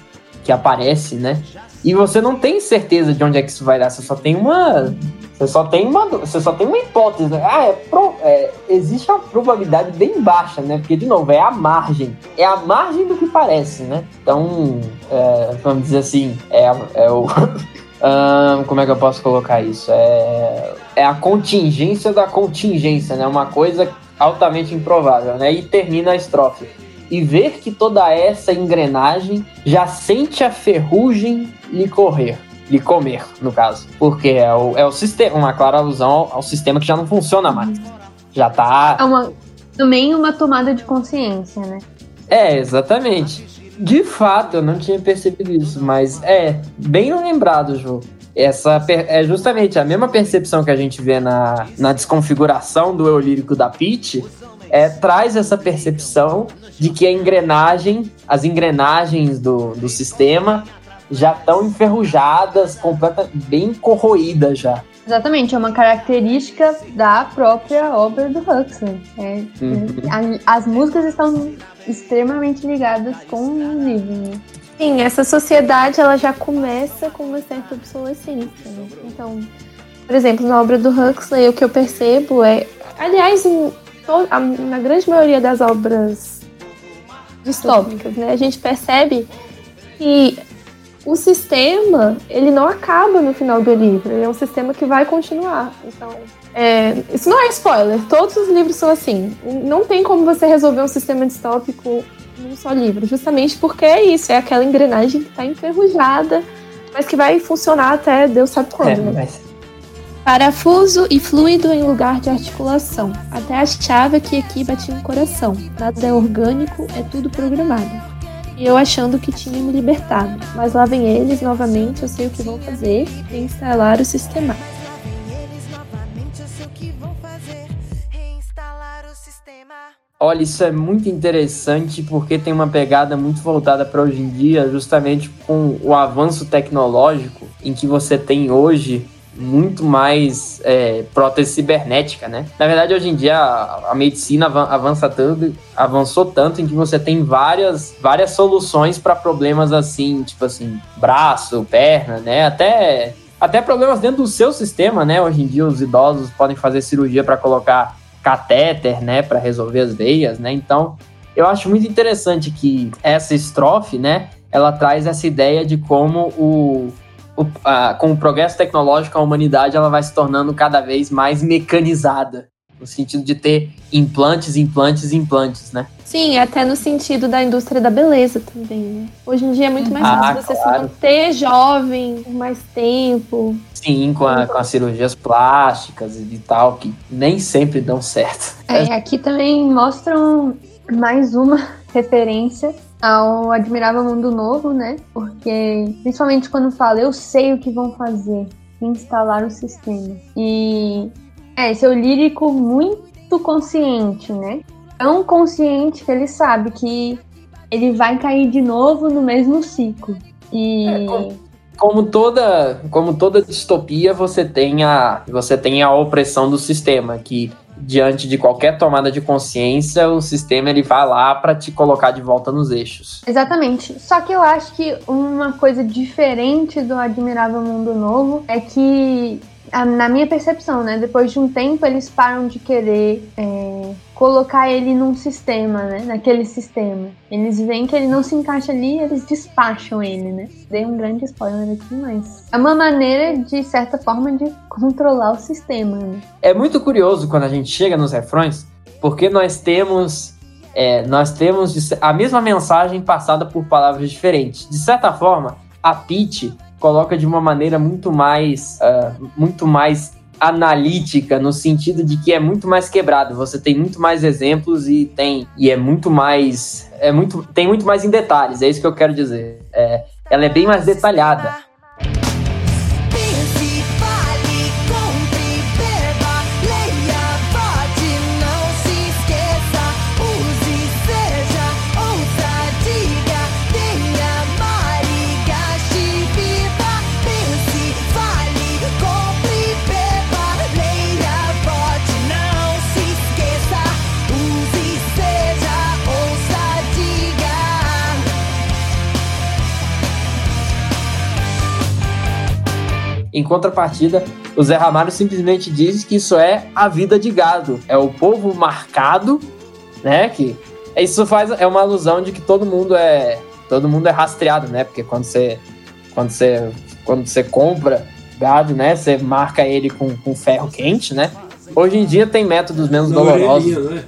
que aparece, né? E você não tem certeza de onde é que isso vai dar, você só tem uma. Você só tem uma, você só tem uma hipótese. né? Ah, é pro- é, existe uma probabilidade bem baixa, né? Porque, de novo, é a margem. É a margem do que parece, né? Então, é, vamos dizer assim, é, é o. Como é que eu posso colocar isso? É, é a contingência da contingência, né? Uma coisa altamente improvável, né? E termina a estrofe. E ver que toda essa engrenagem já sente a ferrugem lhe correr. Lhe comer, no caso. Porque é o, é o sistema, uma clara alusão ao, ao sistema que já não funciona mais. Já tá É uma, também uma tomada de consciência, né? é, exatamente. De fato, eu não tinha percebido isso, mas é bem lembrado, Ju. Essa é justamente a mesma percepção que a gente vê na, na desconfiguração do eu lírico da Peach, é, traz essa percepção de que a engrenagem, as engrenagens do, do sistema já estão enferrujadas, completa, bem corroídas já. Exatamente, é uma característica da própria obra do Huxley. É, Uhum. as músicas estão extremamente ligadas com o livro. Né? Sim, essa sociedade ela já começa com uma certa obsolescência. Né? Então, por exemplo, na obra do Huxley, o que eu percebo é. Aliás, em na grande maioria das obras distópicas, né, a gente percebe que o sistema ele não acaba no final do livro, ele é um sistema que vai continuar. Então, é, isso não é spoiler, todos os livros são assim. Não tem como você resolver um sistema distópico num só livro, justamente porque é isso, é aquela engrenagem que está enferrujada, mas que vai funcionar até Deus sabe quando. É, né? mas Parafuso e fluido em lugar de articulação. Até a chave que aqui batia no coração. Nada é orgânico, é tudo programado. E eu achando que tinha me libertado. Mas lá vem eles novamente, eu sei o que vão fazer. Instalar o sistema. Eles novamente, eu sei o que vão fazer. Reinstalar o sistema. Olha, isso é muito interessante porque tem uma pegada muito voltada para hoje em dia, justamente com o avanço tecnológico em que você tem hoje muito mais é, prótese cibernética, né? Na verdade, hoje em dia a, a medicina avan- avança tanto, avançou tanto em que você tem várias, várias soluções para problemas assim, tipo assim, braço, perna, né? Até até problemas dentro do seu sistema, né? Hoje em dia os idosos podem fazer cirurgia para colocar catéter, né, para resolver as veias, né? Então, eu acho muito interessante que essa estrofe, né, ela traz essa ideia de como o, o a, com o progresso tecnológico a humanidade ela vai se tornando cada vez mais mecanizada, no sentido de ter implantes, implantes, implantes, né? Sim, até no sentido da indústria da beleza também, né? Hoje em dia é muito mais Ah, fácil você claro. se manter jovem por mais tempo. Sim, com, a- com as cirurgias plásticas e tal, que nem sempre dão certo. É, aqui também mostram mais uma referência ao Admirável Mundo Novo, né? Porque, principalmente quando fala, eu sei o que vão fazer, instalar o sistema. E é, esse é o lírico muito consciente, né? Tão consciente que ele sabe que ele vai cair de novo no mesmo ciclo. E É, como- Como toda, como toda distopia, você tem, a, você tem a opressão do sistema, que diante de qualquer tomada de consciência, o sistema ele vai lá para te colocar de volta nos eixos. Exatamente. Só que eu acho que uma coisa diferente do Admirável Mundo Novo é que na minha percepção, né? Depois de um tempo, eles param de querer é, colocar ele num sistema, né? Naquele sistema. Eles veem que ele não se encaixa ali, eles despacham ele, né? Dei um grande spoiler aqui, mas é uma maneira, de certa forma, de controlar o sistema, né? É muito curioso quando a gente chega nos refrões, porque nós temos é, nós temos a mesma mensagem passada por palavras diferentes. De certa forma, a Peach coloca de uma maneira muito mais ah, muito mais analítica no sentido de que é muito mais quebrado. Você tem muito mais exemplos e tem e é muito mais é muito tem muito mais em detalhes. É isso que eu quero dizer. É, ela é bem mais detalhada. Em contrapartida, o Zé Ramalho simplesmente diz que isso é a vida de gado. É o povo marcado, né? Que isso faz é uma alusão de que todo mundo é todo mundo é rastreado, né? Porque quando você quando você quando você compra gado, né? Você marca ele com, com ferro quente, né? Hoje em dia tem métodos menos Na dolorosos. orelhinha, né?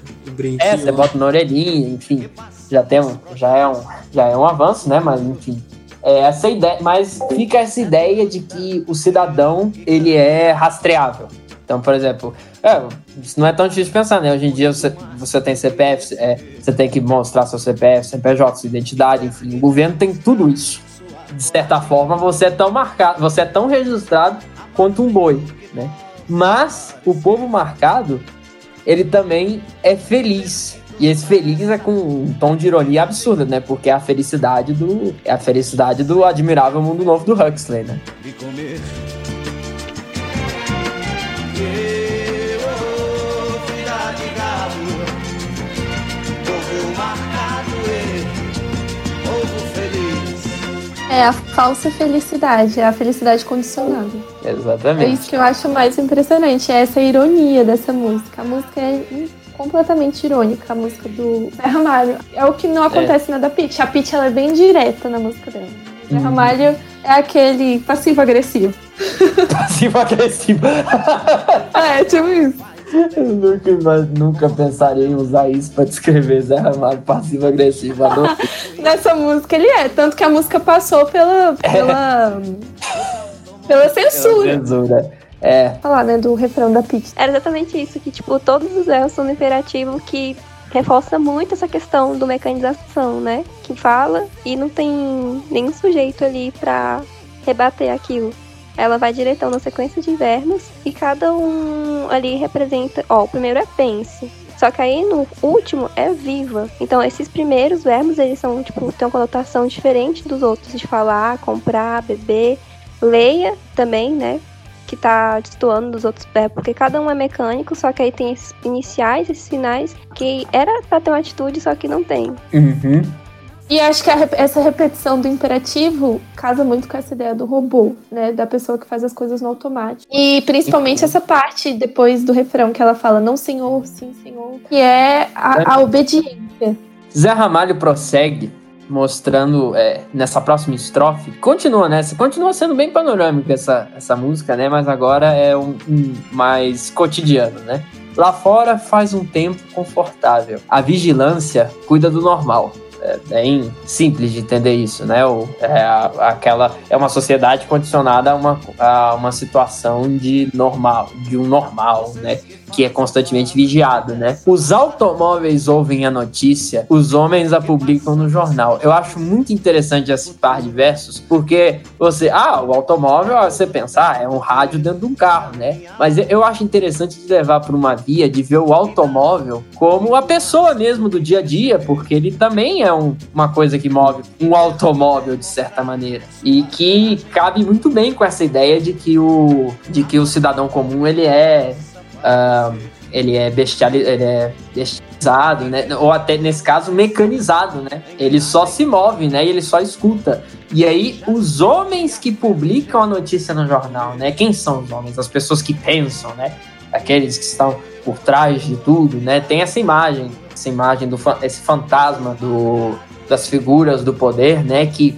É, você lá. bota na orelhinha, enfim. Já, tem, já, é um, já é um avanço, né? Mas, enfim. É essa ideia, mas fica essa ideia de que o cidadão, ele é rastreável. Então, por exemplo, é, isso não é tão difícil pensar, né? Hoje em dia você, você tem CPF, é, você tem que mostrar seu CPF, CNPJ, sua identidade, enfim. O governo tem tudo isso. De certa forma, você é tão marcado, você é tão registrado quanto um boi, né? Mas o povo marcado, ele também é feliz. E esse feliz é com um tom de ironia absurda, né? Porque é a felicidade do. É a felicidade do admirável mundo novo do Huxley, né? comer. É a falsa felicidade, é a felicidade condicionada. É Exatamente. isso que eu acho mais impressionante, é essa ironia dessa música. A música é completamente irônica, a música do Zé Ramalho. É o que não acontece na da Pitty. A Pitty ela é bem direta na música dela. Zé Uhum. Ramalho é aquele passivo-agressivo. Passivo-agressivo. É, tipo isso. Eu nunca, nunca pensaria em usar isso pra descrever Zé Ramalho passivo-agressivo. Nessa música ele é, tanto que a música passou pela. pela. pela censura. Censura. É. Falar, né, do refrão da Pitty. Era exatamente isso, que tipo, todos os erros são no imperativo que reforça muito essa questão do mecanização, né? Que fala e não tem nenhum sujeito ali pra rebater aquilo. Ela vai diretão na sequência de verbos e cada um ali representa. Ó, o primeiro é pense. Só que aí no último é viva. Então esses primeiros verbos, eles são, tipo, tem uma conotação diferente dos outros de falar, comprar, beber. Leia também, né? Que tá destoando dos outros verbos, porque cada um é mecânico, só que aí tem esses iniciais, esses finais, que era pra ter uma atitude, só que não tem. Uhum. E acho que a essa repetição do imperativo casa muito com essa ideia do robô, né? Da pessoa que faz as coisas no automático. E principalmente essa parte depois do refrão que ela fala não senhor, sim senhor, que é a, a obediência. Zé Ramalho prossegue mostrando é, nessa próxima estrofe. Continua nessa, continua sendo bem panorâmica essa, essa música, né? Mas agora é um, um mais cotidiano, né? Lá fora faz um tempo confortável. A vigilância cuida do normal. É bem simples de entender isso, né? O, é, aquela, é uma sociedade condicionada a uma, a uma situação de normal, de um normal, né? Que é constantemente vigiado, né? Os automóveis ouvem a notícia, os homens a publicam no jornal. Eu acho muito interessante esse par de versos, porque você, ah, o automóvel, você pensa, ah, é um rádio dentro de um carro, né? Mas eu acho interessante de levar para uma via de ver o automóvel como a pessoa mesmo do dia a dia, porque ele também é um- uma coisa que move um automóvel de certa maneira e que cabe muito bem com essa ideia de que o de que o cidadão comum ele é ele é ele é bestializado, né? Ou até nesse caso mecanizado, né? Ele só se move, né? E ele só escuta. E aí, os homens que publicam a notícia no jornal, né? Quem são os homens? As pessoas que pensam, né? Aqueles que estão por trás de tudo, né? Tem essa imagem, essa imagem do esse fantasma do, das figuras do poder, né? Que,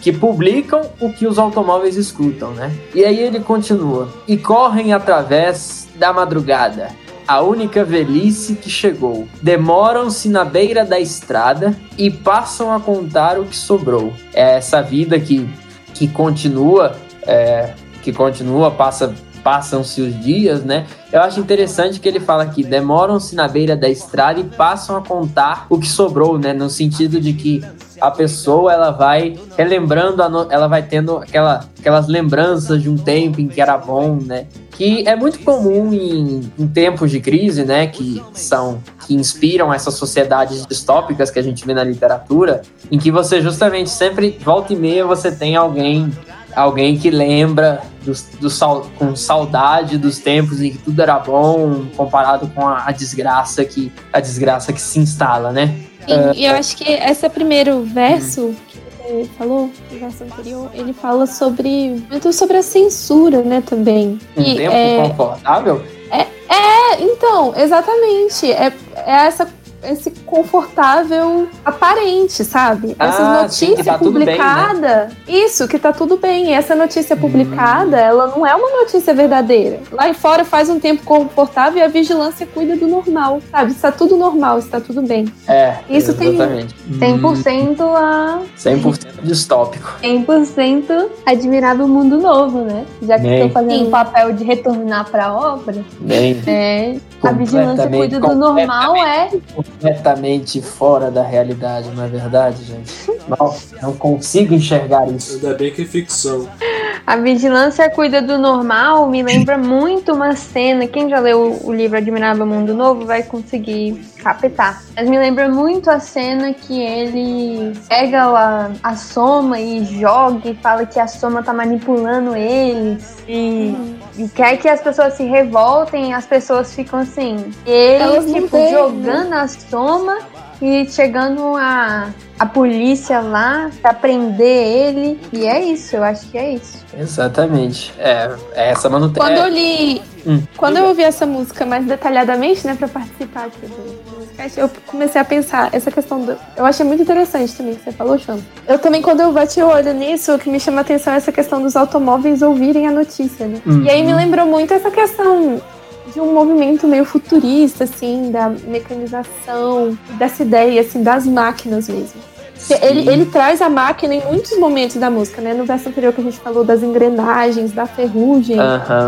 que publicam o que os automóveis escutam, né? E aí ele continua. E correm através da madrugada. A única velhice que chegou. Demoram-se na beira da estrada e passam a contar o que sobrou. É essa vida que, que continua, é, que continua, passa passam-se os dias, né? Eu acho interessante que ele fala aqui, demoram-se na beira da estrada e passam a contar o que sobrou, né? No sentido de que a pessoa ela vai relembrando, ela vai tendo aquela, aquelas lembranças de um tempo em que era bom, né? Que é muito comum em, em tempos de crise, né? Que são que inspiram essas sociedades distópicas que a gente vê na literatura, em que você justamente sempre volta e meia você tem alguém alguém que lembra do sal- com saudade dos tempos em que tudo era bom comparado com a, a desgraça que a desgraça que se instala, né? E, e eu acho que esse primeiro verso que você falou, o verso anterior, ele fala sobre muito sobre a censura, né, também. Um E, tempo é, confortável. é, então, exatamente. É, é essa esse confortável aparente, sabe? Ah, Essa notícia tá bem, né? publicada. Isso, que tá tudo bem. E essa notícia publicada, ela não é uma notícia verdadeira. Lá em fora faz um tempo confortável e a vigilância cuida do normal, sabe? Está tudo normal, está tudo bem. É, Isso tem- exatamente. 100% a 100% distópico. 100% admirável mundo novo, né? Já que estou fazendo o papel de retornar para a obra, Bem, é, a vigilância cuida do normal é completamente fora da realidade, não é verdade, gente? Não, não consigo enxergar isso. Ainda bem que é ficção. A vigilância cuida do normal me lembra muito uma cena. Quem já leu o livro Admirável Mundo Novo vai conseguir captar. Mas me lembra muito a cena que ele pega lá a Soma e joga e fala que a Soma tá manipulando eles. E, e quer que as pessoas se revoltem as pessoas ficam assim. Ele, Elas não tipo, né? jogando a Soma e chegando a, a polícia lá pra prender ele. E é isso, eu acho que é isso. Exatamente. É, é essa manutenção. Quando eu li. Hum. Quando eu ouvi essa música mais detalhadamente, né, pra participar aqui do do podcast, eu comecei a pensar essa questão do. Eu achei muito interessante também que você falou, Chama. Eu também, quando eu bati o olho nisso, o que me chama a atenção é essa questão dos automóveis ouvirem a notícia, né? Uhum. E aí me lembrou muito essa questão de um movimento meio futurista, assim, da mecanização, dessa ideia, assim, das máquinas mesmo. Ele, ele traz a máquina em muitos momentos da música, né? No verso anterior que a gente falou das engrenagens, da ferrugem,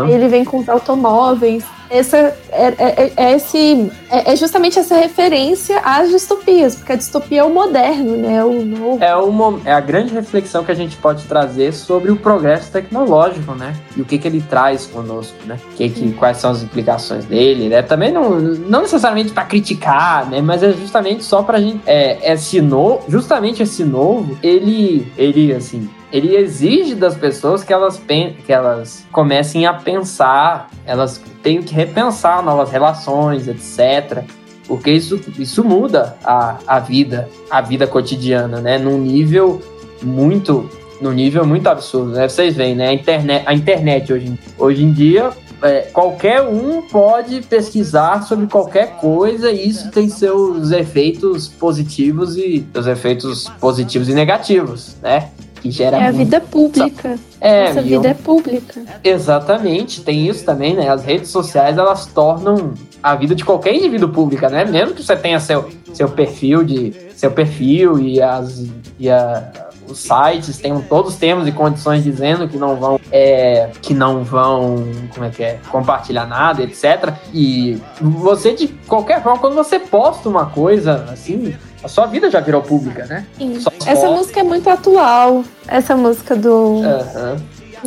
ele vem com os automóveis. Essa é, é- é esse, é, é justamente essa referência às distopias, porque a distopia é o moderno, né? O novo. É, uma, é a grande reflexão que a gente pode trazer sobre o progresso tecnológico, né? E o que, que ele traz conosco, né? Que, que, quais são as implicações dele, né? Também não, não necessariamente para criticar, né? Mas é justamente só pra gente. É, esse novo, justamente esse novo, ele, ele assim. Ele exige das pessoas que elas, que elas comecem a pensar, elas tenham que repensar novas relações, etc. Porque isso, isso muda a, a vida, a vida cotidiana, né? Num nível muito, num nível muito absurdo, né? Vocês veem, né? A internet, a internet hoje, hoje em dia, é, qualquer um pode pesquisar sobre qualquer coisa e isso tem seus efeitos positivos e seus efeitos positivos e negativos, né? Que gera É a muito- vida pública. É, Nossa e vida é pública. Exatamente, tem isso também, né? As redes sociais elas tornam a vida de qualquer indivíduo pública, né? Mesmo que você tenha seu, seu perfil de seu perfil e as e a, os sites tenham todos os termos e condições dizendo que não vão é, que não vão como é que é compartilhar nada, etc. E você de qualquer forma quando você posta uma coisa assim a sua vida já virou pública, né? Sim. Essa música é muito atual. Essa música do Aham.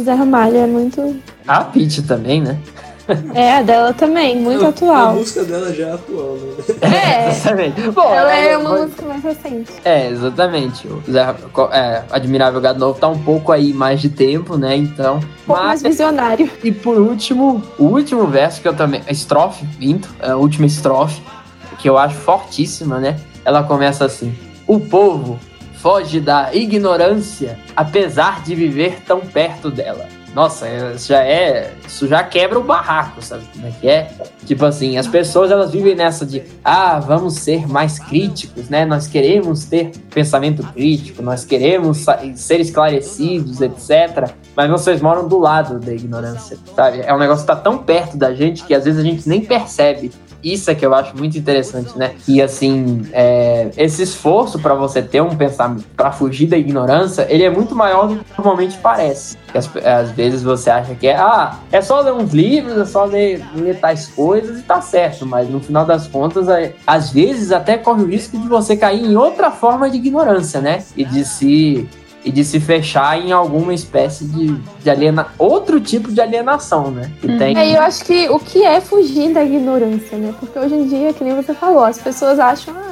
Zé Ramalho é muito. A Pitty também, né? É, a dela também, muito A atual. música dela já é atual, né? É, Exatamente. Bom, ela é uma música mais recente. É, exatamente. O Zé, é, Admirável Gado Novo tá um pouco aí mais de tempo, né? Então. Um pouco mais visionário. E por último, o último verso que eu também. A estrofe, vinto, a última estrofe, que eu acho fortíssima, né? Ela começa assim: O povo foge da ignorância, apesar de viver tão perto dela. Nossa, isso já é. Isso já quebra o barraco, sabe como é que é? Tipo assim, as pessoas elas vivem nessa de ah, vamos ser mais críticos, né? Nós queremos ter pensamento crítico, nós queremos ser esclarecidos, etc. Mas vocês moram do lado da ignorância, sabe? É um negócio que tá tão perto da gente que às vezes a gente nem percebe. Isso é que eu acho muito interessante, né? E assim, é, esse esforço para você ter um pensamento, para fugir da ignorância, ele é muito maior do que normalmente parece. Às, às vezes você acha que é, ah, é só ler uns livros, é só ler, ler tais coisas e tá certo, mas no final das contas, é, às vezes até corre o risco de você cair em outra forma de ignorância, né? E de se e de se fechar em alguma espécie de, de aliena, outro tipo de alienação, né? Que tem É, e eu acho que o que é fugir da ignorância, né? Porque hoje em dia, que nem você falou, as pessoas acham, ah.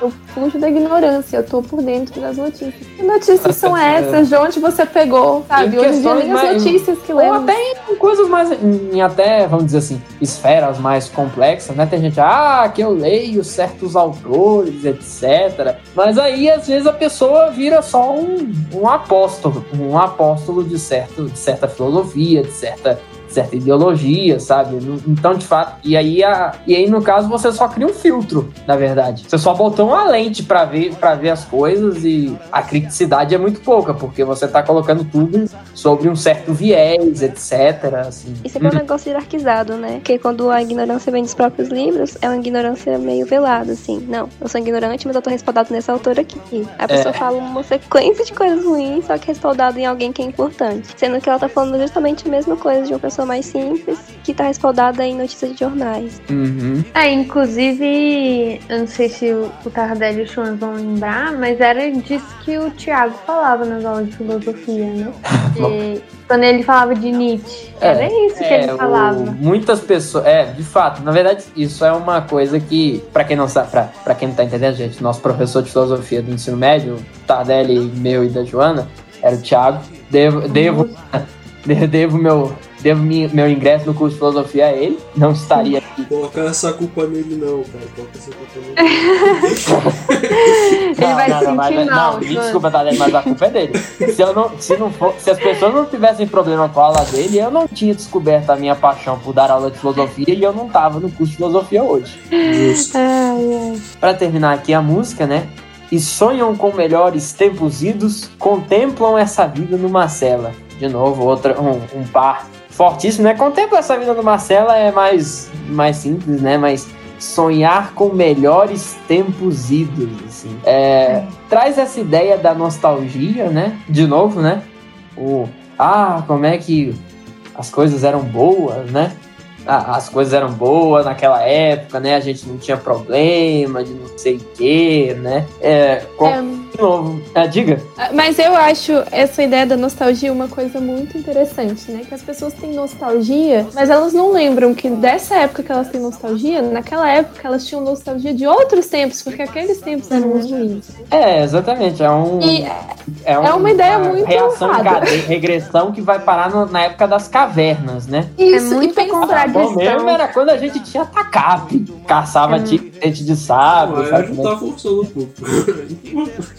Eu fujo da ignorância, eu tô por dentro das notícias. Que notícias são essas? De onde você pegou? Sabe? Hoje em dia nem as mais- notícias que Ou lemos. até em coisas mais. Em até, vamos dizer assim, esferas mais complexas, né? Tem gente, ah, que eu leio certos autores, etc. Mas aí, às vezes, a pessoa vira só um, um apóstolo, um apóstolo de, certo, de certa filosofia, de certa. Certa ideologia, sabe? Então, de fato, e aí, a, e aí no caso você só cria um filtro, na verdade. Você só botou uma lente pra ver, pra ver as coisas e a criticidade é muito pouca, porque você tá colocando tudo sobre um certo viés, etc. Assim. Isso é um negócio hierarquizado, né? Porque quando a ignorância vem dos próprios livros, é uma ignorância meio velada, assim. Não, eu sou ignorante, mas eu tô respaldado nesse autor aqui. A pessoa É. fala uma sequência de coisas ruins, só que respaldado em alguém que é importante. Sendo que ela tá falando justamente a mesma coisa de uma pessoa mais simples, que tá respaldada em notícias de jornais. Uhum. É, inclusive, eu não sei se o o Tardelli e o Schwan vão lembrar, mas era disso que o Tiago falava nas aulas de filosofia, né? E quando ele falava de Nietzsche. Era isso que É, ele o- falava. muitas pessoas. É, de fato, na verdade, isso é uma coisa que, pra quem não sabe, pra, pra quem não tá entendendo, gente, nosso professor de filosofia do ensino médio, o Tardelli, meu e da Joana, era o Thiago. Devo, devo, de- devo meu. Devo mi- meu ingresso no curso de filosofia a ele. Não estaria aqui. Colocar essa culpa nele não, cara. Coloca essa culpa nele. Ele vai se mas- sentir mal, Não, me desculpa, Tardelli, mas a culpa é dele. Se, eu não, se, não for, se as pessoas não tivessem problema com a aula dele, eu não tinha descoberto a minha paixão por dar aula de filosofia e eu não tava no curso de filosofia hoje. Justo. Pra terminar aqui a música, né? E sonham com melhores tempos idos, contemplam essa vida numa cela. De novo, outra, um, um par fortíssimo, né? Contempla essa vida numa cela é mais, mais simples, né? Mas sonhar com melhores tempos idos, assim. É, traz essa ideia da nostalgia, né? De novo, né? O, ah, como é que as coisas eram boas, né? Ah, as coisas eram boas naquela época, né? A gente não tinha problema de não sei o quê, né? É, com- de novo, ah, diga. Mas eu acho essa ideia da nostalgia uma coisa muito interessante, né? Que as pessoas têm nostalgia, mas elas não lembram que dessa época que elas têm nostalgia, naquela época elas tinham nostalgia de outros tempos, porque aqueles tempos eram muito ruins. É, exatamente. É um. E é, um- é uma ideia muito reação errada. regressão que vai parar no- na época das cavernas, né? Isso, É muito e pensar contradição. Bom mesmo era quando a gente tinha tacape, caçava É. tigre, dente de sabre, Ah, sabe? tá forçando um pouco.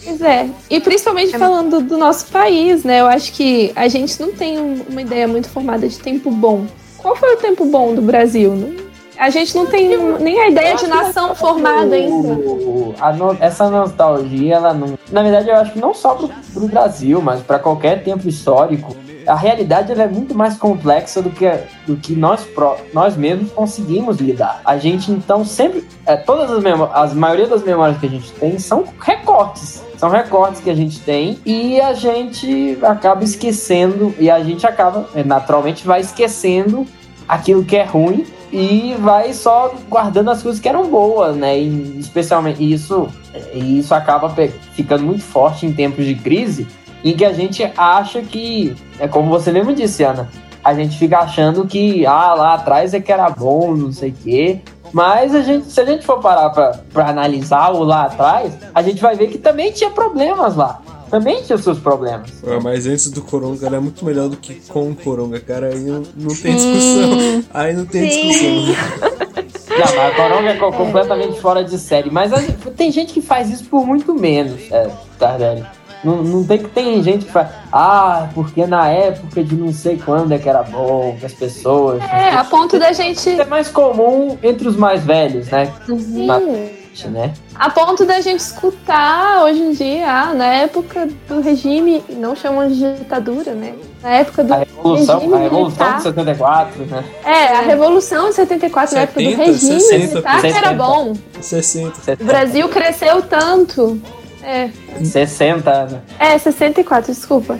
Pois é. E principalmente falando do nosso país, né? Eu acho que a gente não tem um- uma ideia muito formada de tempo bom. Qual foi o tempo bom do Brasil? Não- A gente não tem nem a ideia de nação formada ainda. No- essa nostalgia, ela não. Na verdade, eu acho que não só pro, pro Brasil, mas para qualquer tempo histórico, a realidade ela é muito mais complexa do que, do que nós, nós mesmos conseguimos lidar. A gente, então, sempre. É, todas as memórias. As maioria das memórias que a gente tem são recortes. São recortes que a gente tem e a gente acaba esquecendo, e a gente acaba, naturalmente, vai esquecendo aquilo que é ruim e vai só guardando as coisas que eram boas, né? E especialmente isso, isso acaba ficando muito forte em tempos de crise, em que a gente acha que, é como você mesmo disse, Ana, a gente fica achando que ah, lá atrás é que era bom, não sei o quê. Mas a gente, se a gente for parar pra analisar o lá atrás, a gente vai ver que também tinha problemas lá. Também tinha seus problemas. Ah, Mas antes do Coronga era muito melhor do que com o Coronga, cara. Aí não, não tem discussão. Aí não tem discussão. Não, mas a Coronga é co- completamente fora de série. Mas tem gente que faz isso por muito menos, é, Tardelli. Não, não tem que tem gente que faz. Ah, porque na época de não sei quando é que era bom, que as pessoas. É, a ponto da gente. Isso é mais comum entre os mais velhos, né? Sim. Na- né? A ponto da gente escutar hoje em dia, ah, na época do regime, não chamam de ditadura, né? Na época do A Revolução, regime a Revolução militar. de 74, né? É, a Revolução de 74, na época do 70, regime 60, militar, que era 60. bom. 60. O Brasil cresceu tanto. É, 60, né? é 64, desculpa.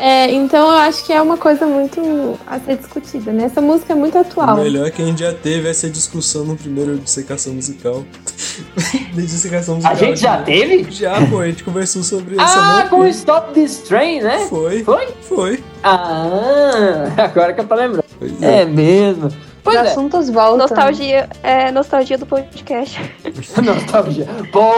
É, então eu acho que é uma coisa muito a ser discutida, né? Essa música é muito atual. O melhor é que a gente já teve essa discussão no primeiro dissecação musical. de dissecação musical. A gente já né? teve? Já, pô, a gente conversou sobre essa Ah, música. com o Stop This Train, né? Foi. Foi? Foi. Ah, agora que eu tô lembrando. Pois É mesmo. Pois Os é. assuntos voltam. Nostalgia, é, nostalgia do podcast. Nostalgia. Pô,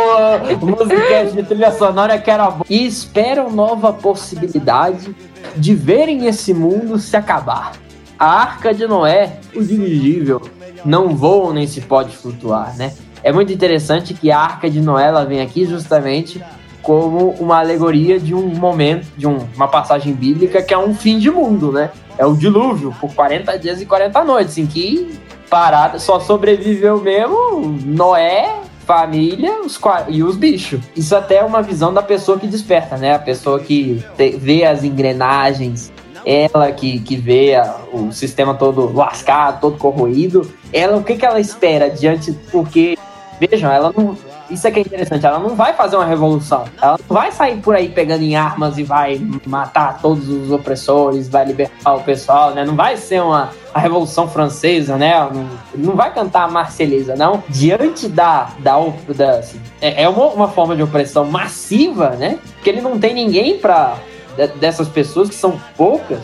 música de trilha sonora que era boa. E esperam nova possibilidade de verem esse mundo se acabar. A Arca de Noé, o dirigível, não voa nem se pode flutuar, né? É muito interessante que a Arca de Noé ela vem aqui justamente como uma alegoria de um momento, de um- uma passagem bíblica que é um fim de mundo, né? É o dilúvio, por 40 dias e 40 noites, em que parada só sobreviveu mesmo Noé, família os, e os bichos. Isso até é uma visão da pessoa que desperta, né? A pessoa que vê as engrenagens, ela que, que vê a- o sistema todo lascado, todo corroído, ela o que, que ela espera diante, porque, vejam, ela não. Isso é que é interessante, ela não vai fazer uma revolução. Ela não vai sair por aí pegando em armas e vai matar todos os opressores, vai libertar o pessoal, né? Não vai ser uma a Revolução Francesa, né? Não, não vai cantar a Marselhesa, não. Diante da. da, da assim, é é uma, uma forma de opressão massiva, né? Que ele não tem ninguém de- dessas pessoas, que são poucas,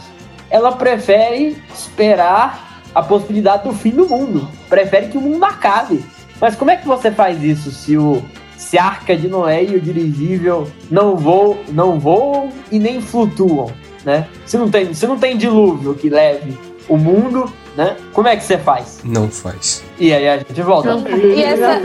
ela prefere esperar a possibilidade do fim do mundo. Prefere que o mundo acabe. Mas como é que você faz isso se o se a Arca de Noé e o dirigível não voam, não voam e nem flutuam, né? Se não tem, se não tem dilúvio que leve o mundo, né? Como é que você faz? Não faz. E aí a gente volta. E essa,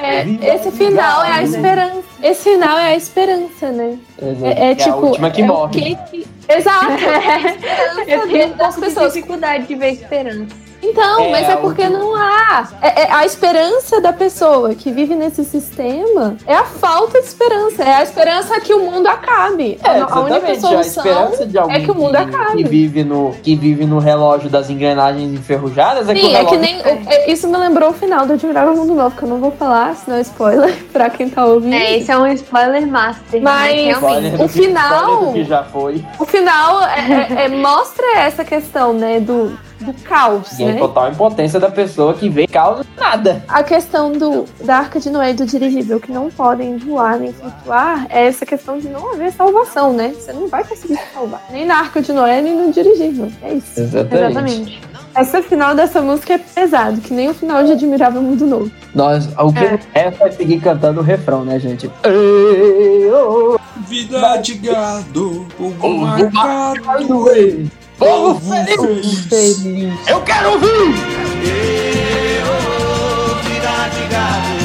é, esse final é a esperança. Esse final é a esperança, né? É, é a tipo. última que é morre. que que- Exato. Eu tenho um das pouco de pessoas. dificuldade de ver esperança. Então, É, mas é a porque última- não há. É, é a esperança da pessoa que vive nesse sistema é a falta de esperança. É a esperança que o mundo acabe. É, a, a única. A solução esperança de alguém é que o mundo que, acabe. que vive no que vive no relógio das engrenagens enferrujadas é que o Sim, é que nem. o- é- isso me lembrou o final do Admirável Mundo Novo, que eu não vou falar, senão é spoiler pra quem tá ouvindo. É, esse é um spoiler master. Mas- né, Spoiler realmente. do o que- final- spoiler do que já foi. O final é- é- é- mostra essa questão, né, do, do caos, E a né? total impotência da pessoa que vê causa nada. A questão do, da Arca de Noé e do dirigível, que não podem voar nem flutuar, é essa questão de não haver salvação, né? Você não vai conseguir se salvar. Nem na Arca de Noé, nem no dirigível. É isso. Exatamente. Esse final dessa música é pesado, que nem o final de Admirável Mundo Novo. Nós, o que É. é seguir cantando o refrão, né, gente? Ei, ô, Vida de gado, Povo marcado. Povo feliz! Feliz. Eu quero ouvir! vida de gado,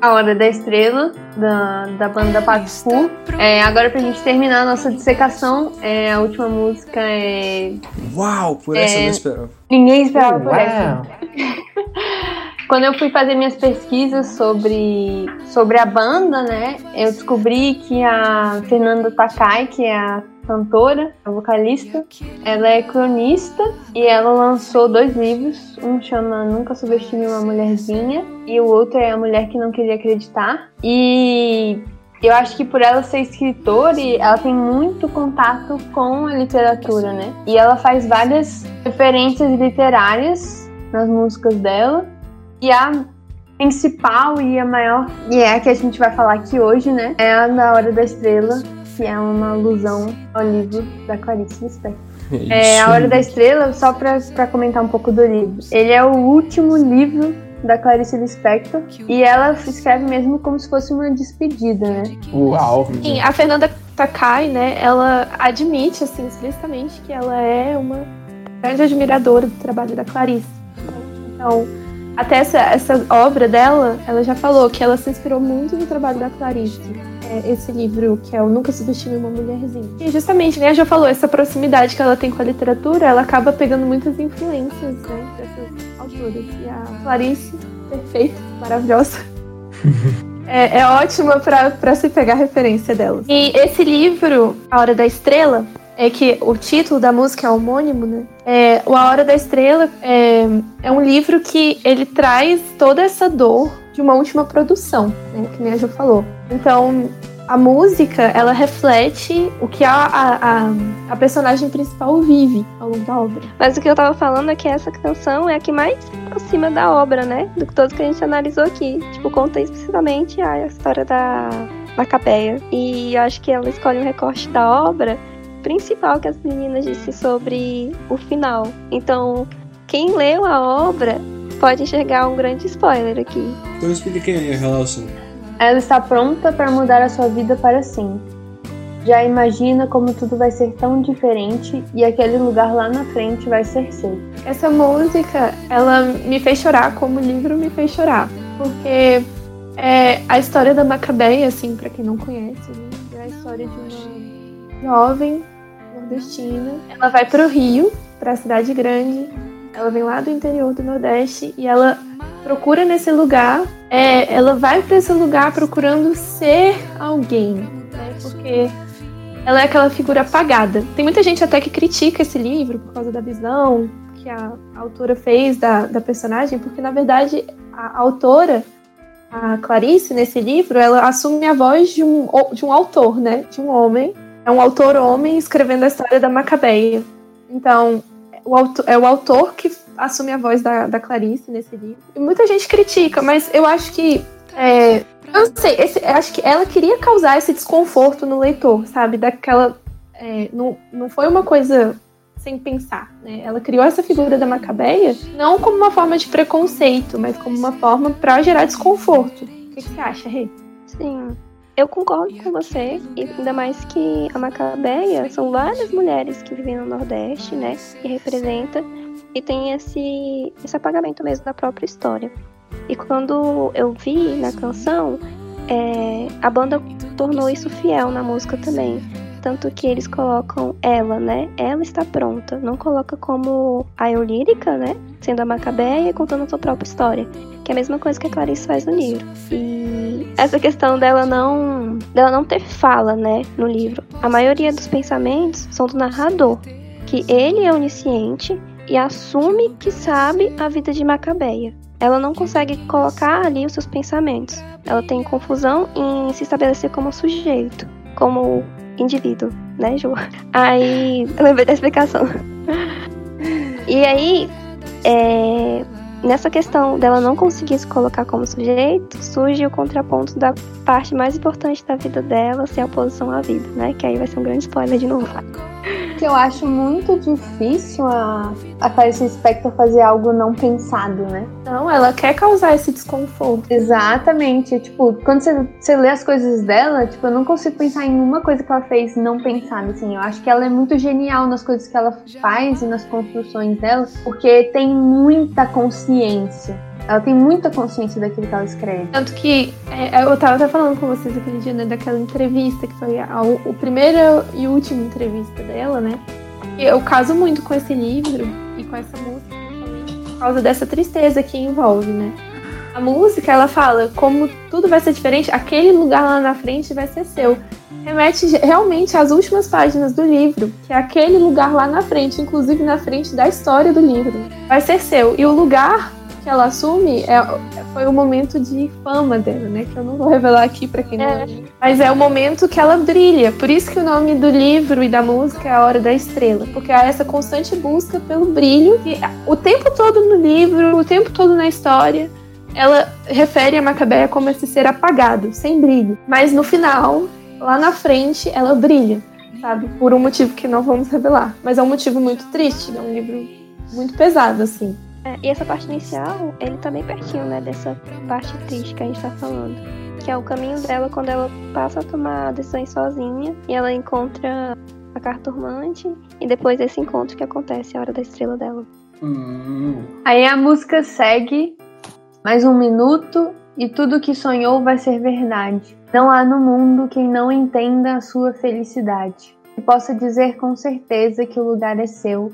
A Hora da Estrela, da, da banda Pato Fu. É, agora, pra gente terminar a nossa dissecação, é, a última música é. Uau, por essa eu É. não esperava. Ninguém esperava por essa. Quando eu fui fazer minhas pesquisas sobre, sobre a banda, né, eu descobri que a Fernanda Takai, que é a cantora, a vocalista, ela é cronista e ela lançou dois livros. Um chama Nunca Subestime uma Mulherzinha e o outro é A Mulher que Não Queria Acreditar. E Eu acho que por ela ser escritora, ela tem muito contato com a literatura, né? E ela faz várias referências literárias nas músicas dela. E a principal e a maior, e é a que a gente vai falar aqui hoje, né? É a Na Hora da Estrela, que é uma alusão ao livro da Clarice Lispector. É, a Hora da Estrela, só pra, pra comentar um pouco do livro. Ele é o último livro da Clarice Lispector e ela escreve mesmo como se fosse uma despedida, né? Uau! Sim, a Fernanda Takai, né, ela admite, assim, explicitamente que ela é uma grande admiradora do trabalho da Clarice. Então, até essa, essa obra dela, ela já falou que ela se inspirou muito no trabalho da Clarice. É, esse livro, que é o Nunca Subestime uma Mulherzinha. E justamente, né, já falou, essa proximidade que ela tem com a literatura, ela acaba pegando muitas influências, né, dessas autoras. E a Clarice, perfeita, maravilhosa. é, é ótima para se pegar referência dela. E esse livro, A Hora da Estrela, é que o título da música é homônimo, né? É, o A Hora da Estrela é, é um livro que ele traz toda essa dor de uma última produção, né? Que nem a Ju falou. Então, a música, ela reflete o que a, a, a, a personagem principal vive ao longo da obra. Mas o que eu tava falando é que essa canção é a que mais aproxima da obra, né? Do que todos que a gente analisou aqui. Tipo, conta explicitamente a história da Macabeia. E eu acho que ela escolhe um recorte da obra principal que as meninas disse sobre o final. Então, quem leu a obra pode enxergar um grande spoiler aqui. Então explique aí a relação. Ela está pronta para mudar a sua vida para sempre. Já imagina como tudo vai ser tão diferente e aquele lugar lá na frente vai ser seu. Essa música, ela me fez chorar como o livro me fez chorar. Porque é a história da Macabeia, assim, para quem não conhece, né? é a história de uma jovem Ela vai para o Rio, para a cidade grande. Ela vem lá do interior do Nordeste e ela procura nesse lugar. É, ela vai para esse lugar procurando ser alguém, né? Porque ela é aquela figura apagada. Tem muita gente até que critica esse livro por causa da visão que a autora fez da, da personagem, porque na verdade a autora, a Clarice, nesse livro, ela assume a voz de um, de um autor, né? De um homem é um autor homem escrevendo a história da Macabeia. Então, o autor, é o autor que assume a voz da, da Clarice nesse livro. E muita gente critica, mas eu acho que. É, eu não sei, esse, acho que ela queria causar esse desconforto no leitor, sabe? Daquela. É, não, não foi uma coisa sem pensar, né? Ela criou essa figura da Macabeia não como uma forma de preconceito, mas como uma forma para gerar desconforto. O que, que você acha, Rê? Sim. Eu concordo com você, e ainda mais que a Macabeia são várias mulheres que vivem no Nordeste, né? Que representa e tem esse, esse apagamento mesmo da própria história. E quando eu vi na canção, é, a banda tornou isso fiel na música também. Tanto que eles colocam ela, né? Ela está pronta. Não coloca como a eu lírica, né? Sendo a Macabeia e contando a sua própria história. Que é a mesma coisa que a Clarice faz no livro. E essa questão dela não, dela não ter fala, né? No livro. A maioria dos pensamentos são do narrador. Que ele é onisciente e assume que sabe a vida de Macabeia. Ela não consegue colocar ali os seus pensamentos. Ela tem confusão em se estabelecer como sujeito, como indivíduo, né, Ju? Aí, eu lembrei da explicação. E aí, é, nessa questão dela não conseguir se colocar como sujeito, surge o contraponto da parte mais importante da vida dela, ser a oposição à vida, né? Que aí vai ser um grande spoiler de novo. Que eu acho muito difícil a, a Clarice Spector fazer algo não pensado, né? Não, ela quer causar esse desconforto. Exatamente. Tipo, quando você, você lê as coisas dela, tipo, eu não consigo pensar em uma coisa que ela fez não pensada, assim. Eu acho que ela é muito genial nas coisas que ela faz e nas construções dela, porque tem muita consciência. Ela tem muita consciência daquilo que ela escreve. Tanto que é, eu tava até falando com vocês aquele dia, né, daquela entrevista, que foi a, o primeira e última entrevista dela, né? E eu caso muito com esse livro e com essa música por causa dessa tristeza que envolve, né? A música, ela fala como tudo vai ser diferente, aquele lugar lá na frente vai ser seu. Remete realmente às últimas páginas do livro, que é aquele lugar lá na frente, inclusive na frente da história do livro, vai ser seu. E o lugar que ela assume é, foi o momento de fama dela, né? Que eu não vou revelar aqui pra quem não É. é. Mas é o momento que ela brilha. Por isso que o nome do livro e da música é A Hora da Estrela. Porque há essa constante busca pelo brilho. E o tempo todo no livro, o tempo todo na história, ela refere a Macabeia como esse ser apagado, sem brilho. Mas no final, lá na frente, ela brilha, sabe? Por um motivo que não vamos revelar. Mas é um motivo muito triste, é um livro muito pesado, assim. É, e essa parte inicial, ele tá bem pertinho, né, dessa parte triste que a gente tá falando. Que é o caminho dela quando ela passa a tomar decisões sozinha e ela encontra a cartomante e depois desse encontro que acontece a hora da estrela dela. Hum, Aí a música segue mais um minuto e tudo que sonhou vai ser verdade. Não há no mundo quem não entenda a sua felicidade e possa dizer com certeza que o lugar é seu,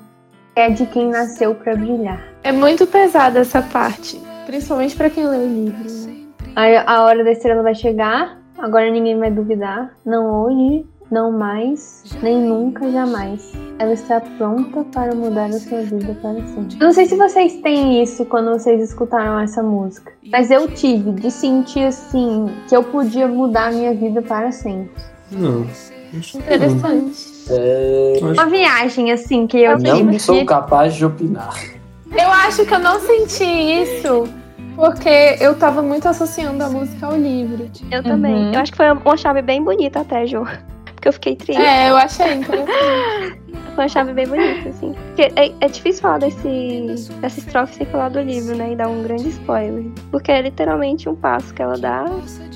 é de quem nasceu para brilhar. É muito pesada essa parte, principalmente pra quem lê o livro, né? Aí a hora da estrela vai chegar, agora ninguém vai duvidar. Não hoje, não mais, nem nunca, jamais. Ela está pronta para mudar a sua vida para sempre. Eu não sei se vocês têm isso quando vocês escutaram essa música, mas eu tive de sentir assim que eu podia mudar a minha vida para sempre. Não. Interessante. É, Uma viagem assim que eu não tive. sou que- capaz de opinar. Eu acho que eu não senti isso porque eu tava muito associando a música ao livro. Eu também. Uhum. Eu acho que foi uma chave bem bonita até, Jô. Porque eu fiquei triste. É, eu achei interessante. Foi uma chave bem bonita, assim. Porque é, é difícil falar desse, dessa estrofe sem falar do livro, né? E dar um grande spoiler. Porque é literalmente um passo que ela dá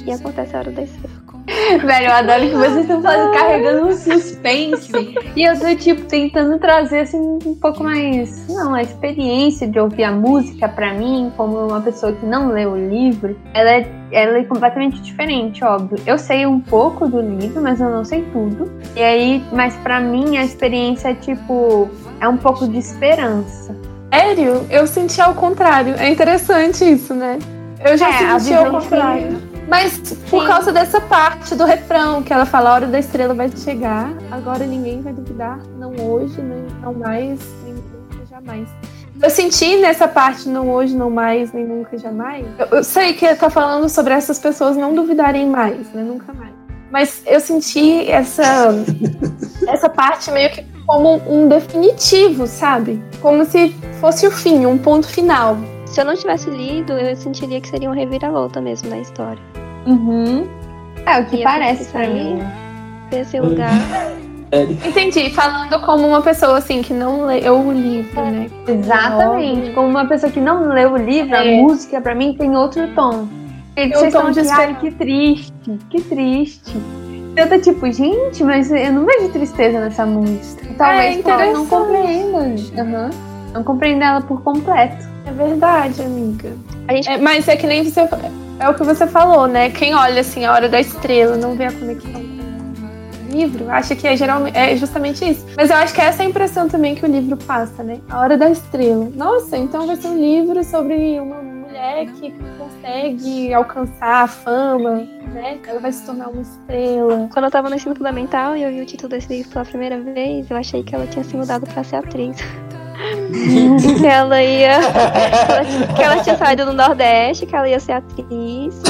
e acontece a hora da estrela. Velho, eu adoro que vocês estão fazendo, carregando um suspense. E eu tô, tipo, tentando trazer, assim, um pouco mais. Não, a experiência de ouvir a música, pra mim, como uma pessoa que não lê o livro, ela é, ela é completamente diferente, óbvio. Eu sei um pouco do livro, mas eu não sei tudo. E aí, mas pra mim, a experiência é, tipo, é um pouco de esperança. Sério, eu senti ao contrário. É interessante isso, né? Eu já É, senti ao contrário. Mas por Sim. causa dessa parte do refrão, que ela fala, a hora da estrela vai chegar, agora ninguém vai duvidar, não hoje, nem não mais, nem nunca, jamais. Eu senti nessa parte, não hoje, não mais, nem nunca, jamais. Eu, eu sei que tá falando sobre essas pessoas não duvidarem mais, né? Nunca mais. Mas eu senti essa, essa parte meio que como um definitivo, sabe? Como se fosse o fim, um ponto final. Se eu não tivesse lido, eu sentiria que seria uma reviravolta mesmo na história. Uhum. É o que E parece isso mim. Desse lugar. Entendi, falando como uma pessoa assim que não leu o livro, né? Exatamente. Como uma pessoa que não leu o livro, a É. música pra mim tem outro tom. E Tem um vocês tom estão de aqui, ai, que triste, que triste. Eu tô tipo, gente, mas eu não vejo tristeza nessa música. Talvez É eu não compreenda. Aham. Não compreendo ela por completo. É verdade, amiga. A gente É, mas é que nem você. É o que você falou, né? Quem olha assim a hora da estrela não vê a conexão com o livro, acha que é, geralmente, é justamente isso. Mas eu acho que essa é a impressão também que o livro passa, né? A hora da estrela. Nossa, então vai ser um livro sobre uma mulher que consegue alcançar a fama, né? Ela vai se tornar uma estrela. Quando eu tava no ensino fundamental e eu vi o título desse livro pela primeira vez, eu achei que ela tinha se mudado pra ser atriz. Que ela ia. que ela- Que ela tinha saído do Nordeste, que ela ia ser atriz.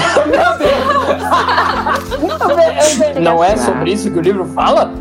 Não é sobre isso que o livro fala?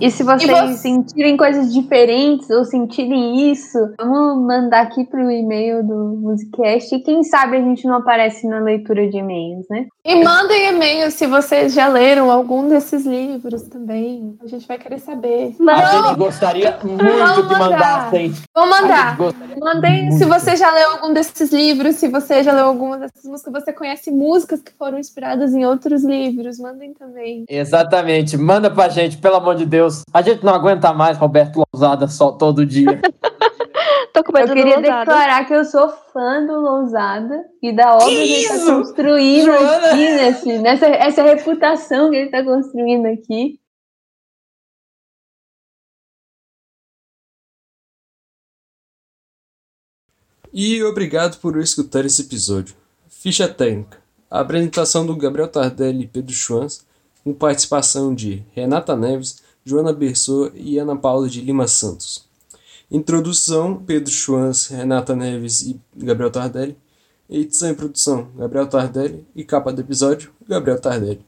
E se vocês você- sentirem coisas diferentes ou sentirem isso, vamos mandar aqui pro e-mail do Musicast. E quem sabe a gente não aparece na leitura de e-mails, né? E mandem e-mail se vocês já leram algum desses livros também. A gente vai querer saber. A gente gostaria muito Vamos que mandar. mandassem. Vou A gente mandar. Mandem se muito. você já leu algum desses livros, se você já leu alguma dessas músicas, você conhece músicas que foram inspiradas em outros livros, mandem também. Exatamente. Manda pra gente, pelo amor de Deus. A gente não aguenta mais Roberto Lousada só todo dia. Tô com Eu medo do queria Lousada. declarar que eu sou fã do Lousada e da obra que, ele tá isso? construindo Joana? aqui, nesse, nessa essa reputação que ele tá construindo aqui. E obrigado por escutar esse episódio. Ficha técnica. A apresentação do Gabriel Tardelli e Pedro Schwanz, com participação de Renata Neves, Joana Bersô e Ana Paula de Lima Santos. Introdução: Pedro Schwanz, Renata Neves e Gabriel Tardelli. Edição e produção: Gabriel Tardelli. E capa do episódio: Gabriel Tardelli.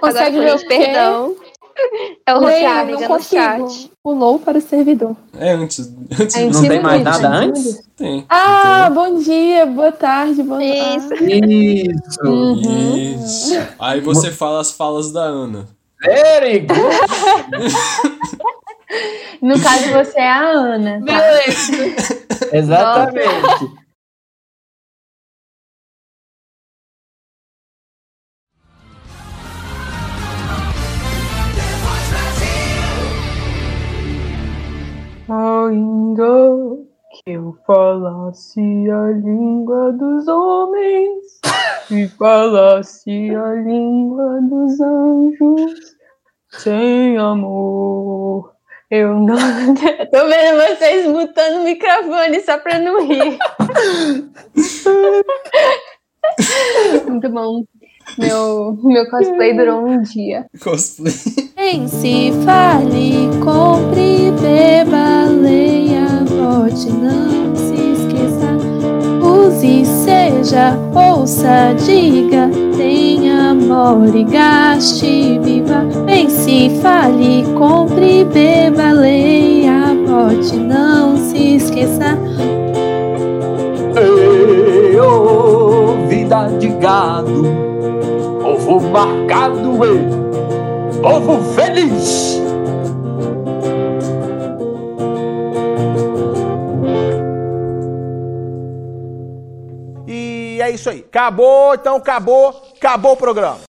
Consegue ver o perdão? É o Leia, não consigo. chat. Pulou para o servidor. É antes. antes É Não tem mais nada antes? Tem. Ah, bom dia, boa tarde, boa Isso. tarde. Isso. Uhum. Isso. Aí você fala as falas da Ana. Very good. No caso, você é a Ana. tá? Exatamente. Ainda que eu falasse a língua dos homens e falasse a língua dos anjos sem amor. Eu não. Tô vendo vocês mutando o microfone só pra não rir. Muito bom. Meu, meu cosplay durou um dia. Cosplay. Pense, fale, compre, beba, leia, vote, não se esqueça. Use, seja, ouça, diga, tenha amor e gaste, viva. Pense, fale, compre, beba, leia, vote, não se esqueça. Ei, ô, vida de gado, povo marcado, ei, povo feliz. E é isso aí. Acabou, então acabou, acabou o programa.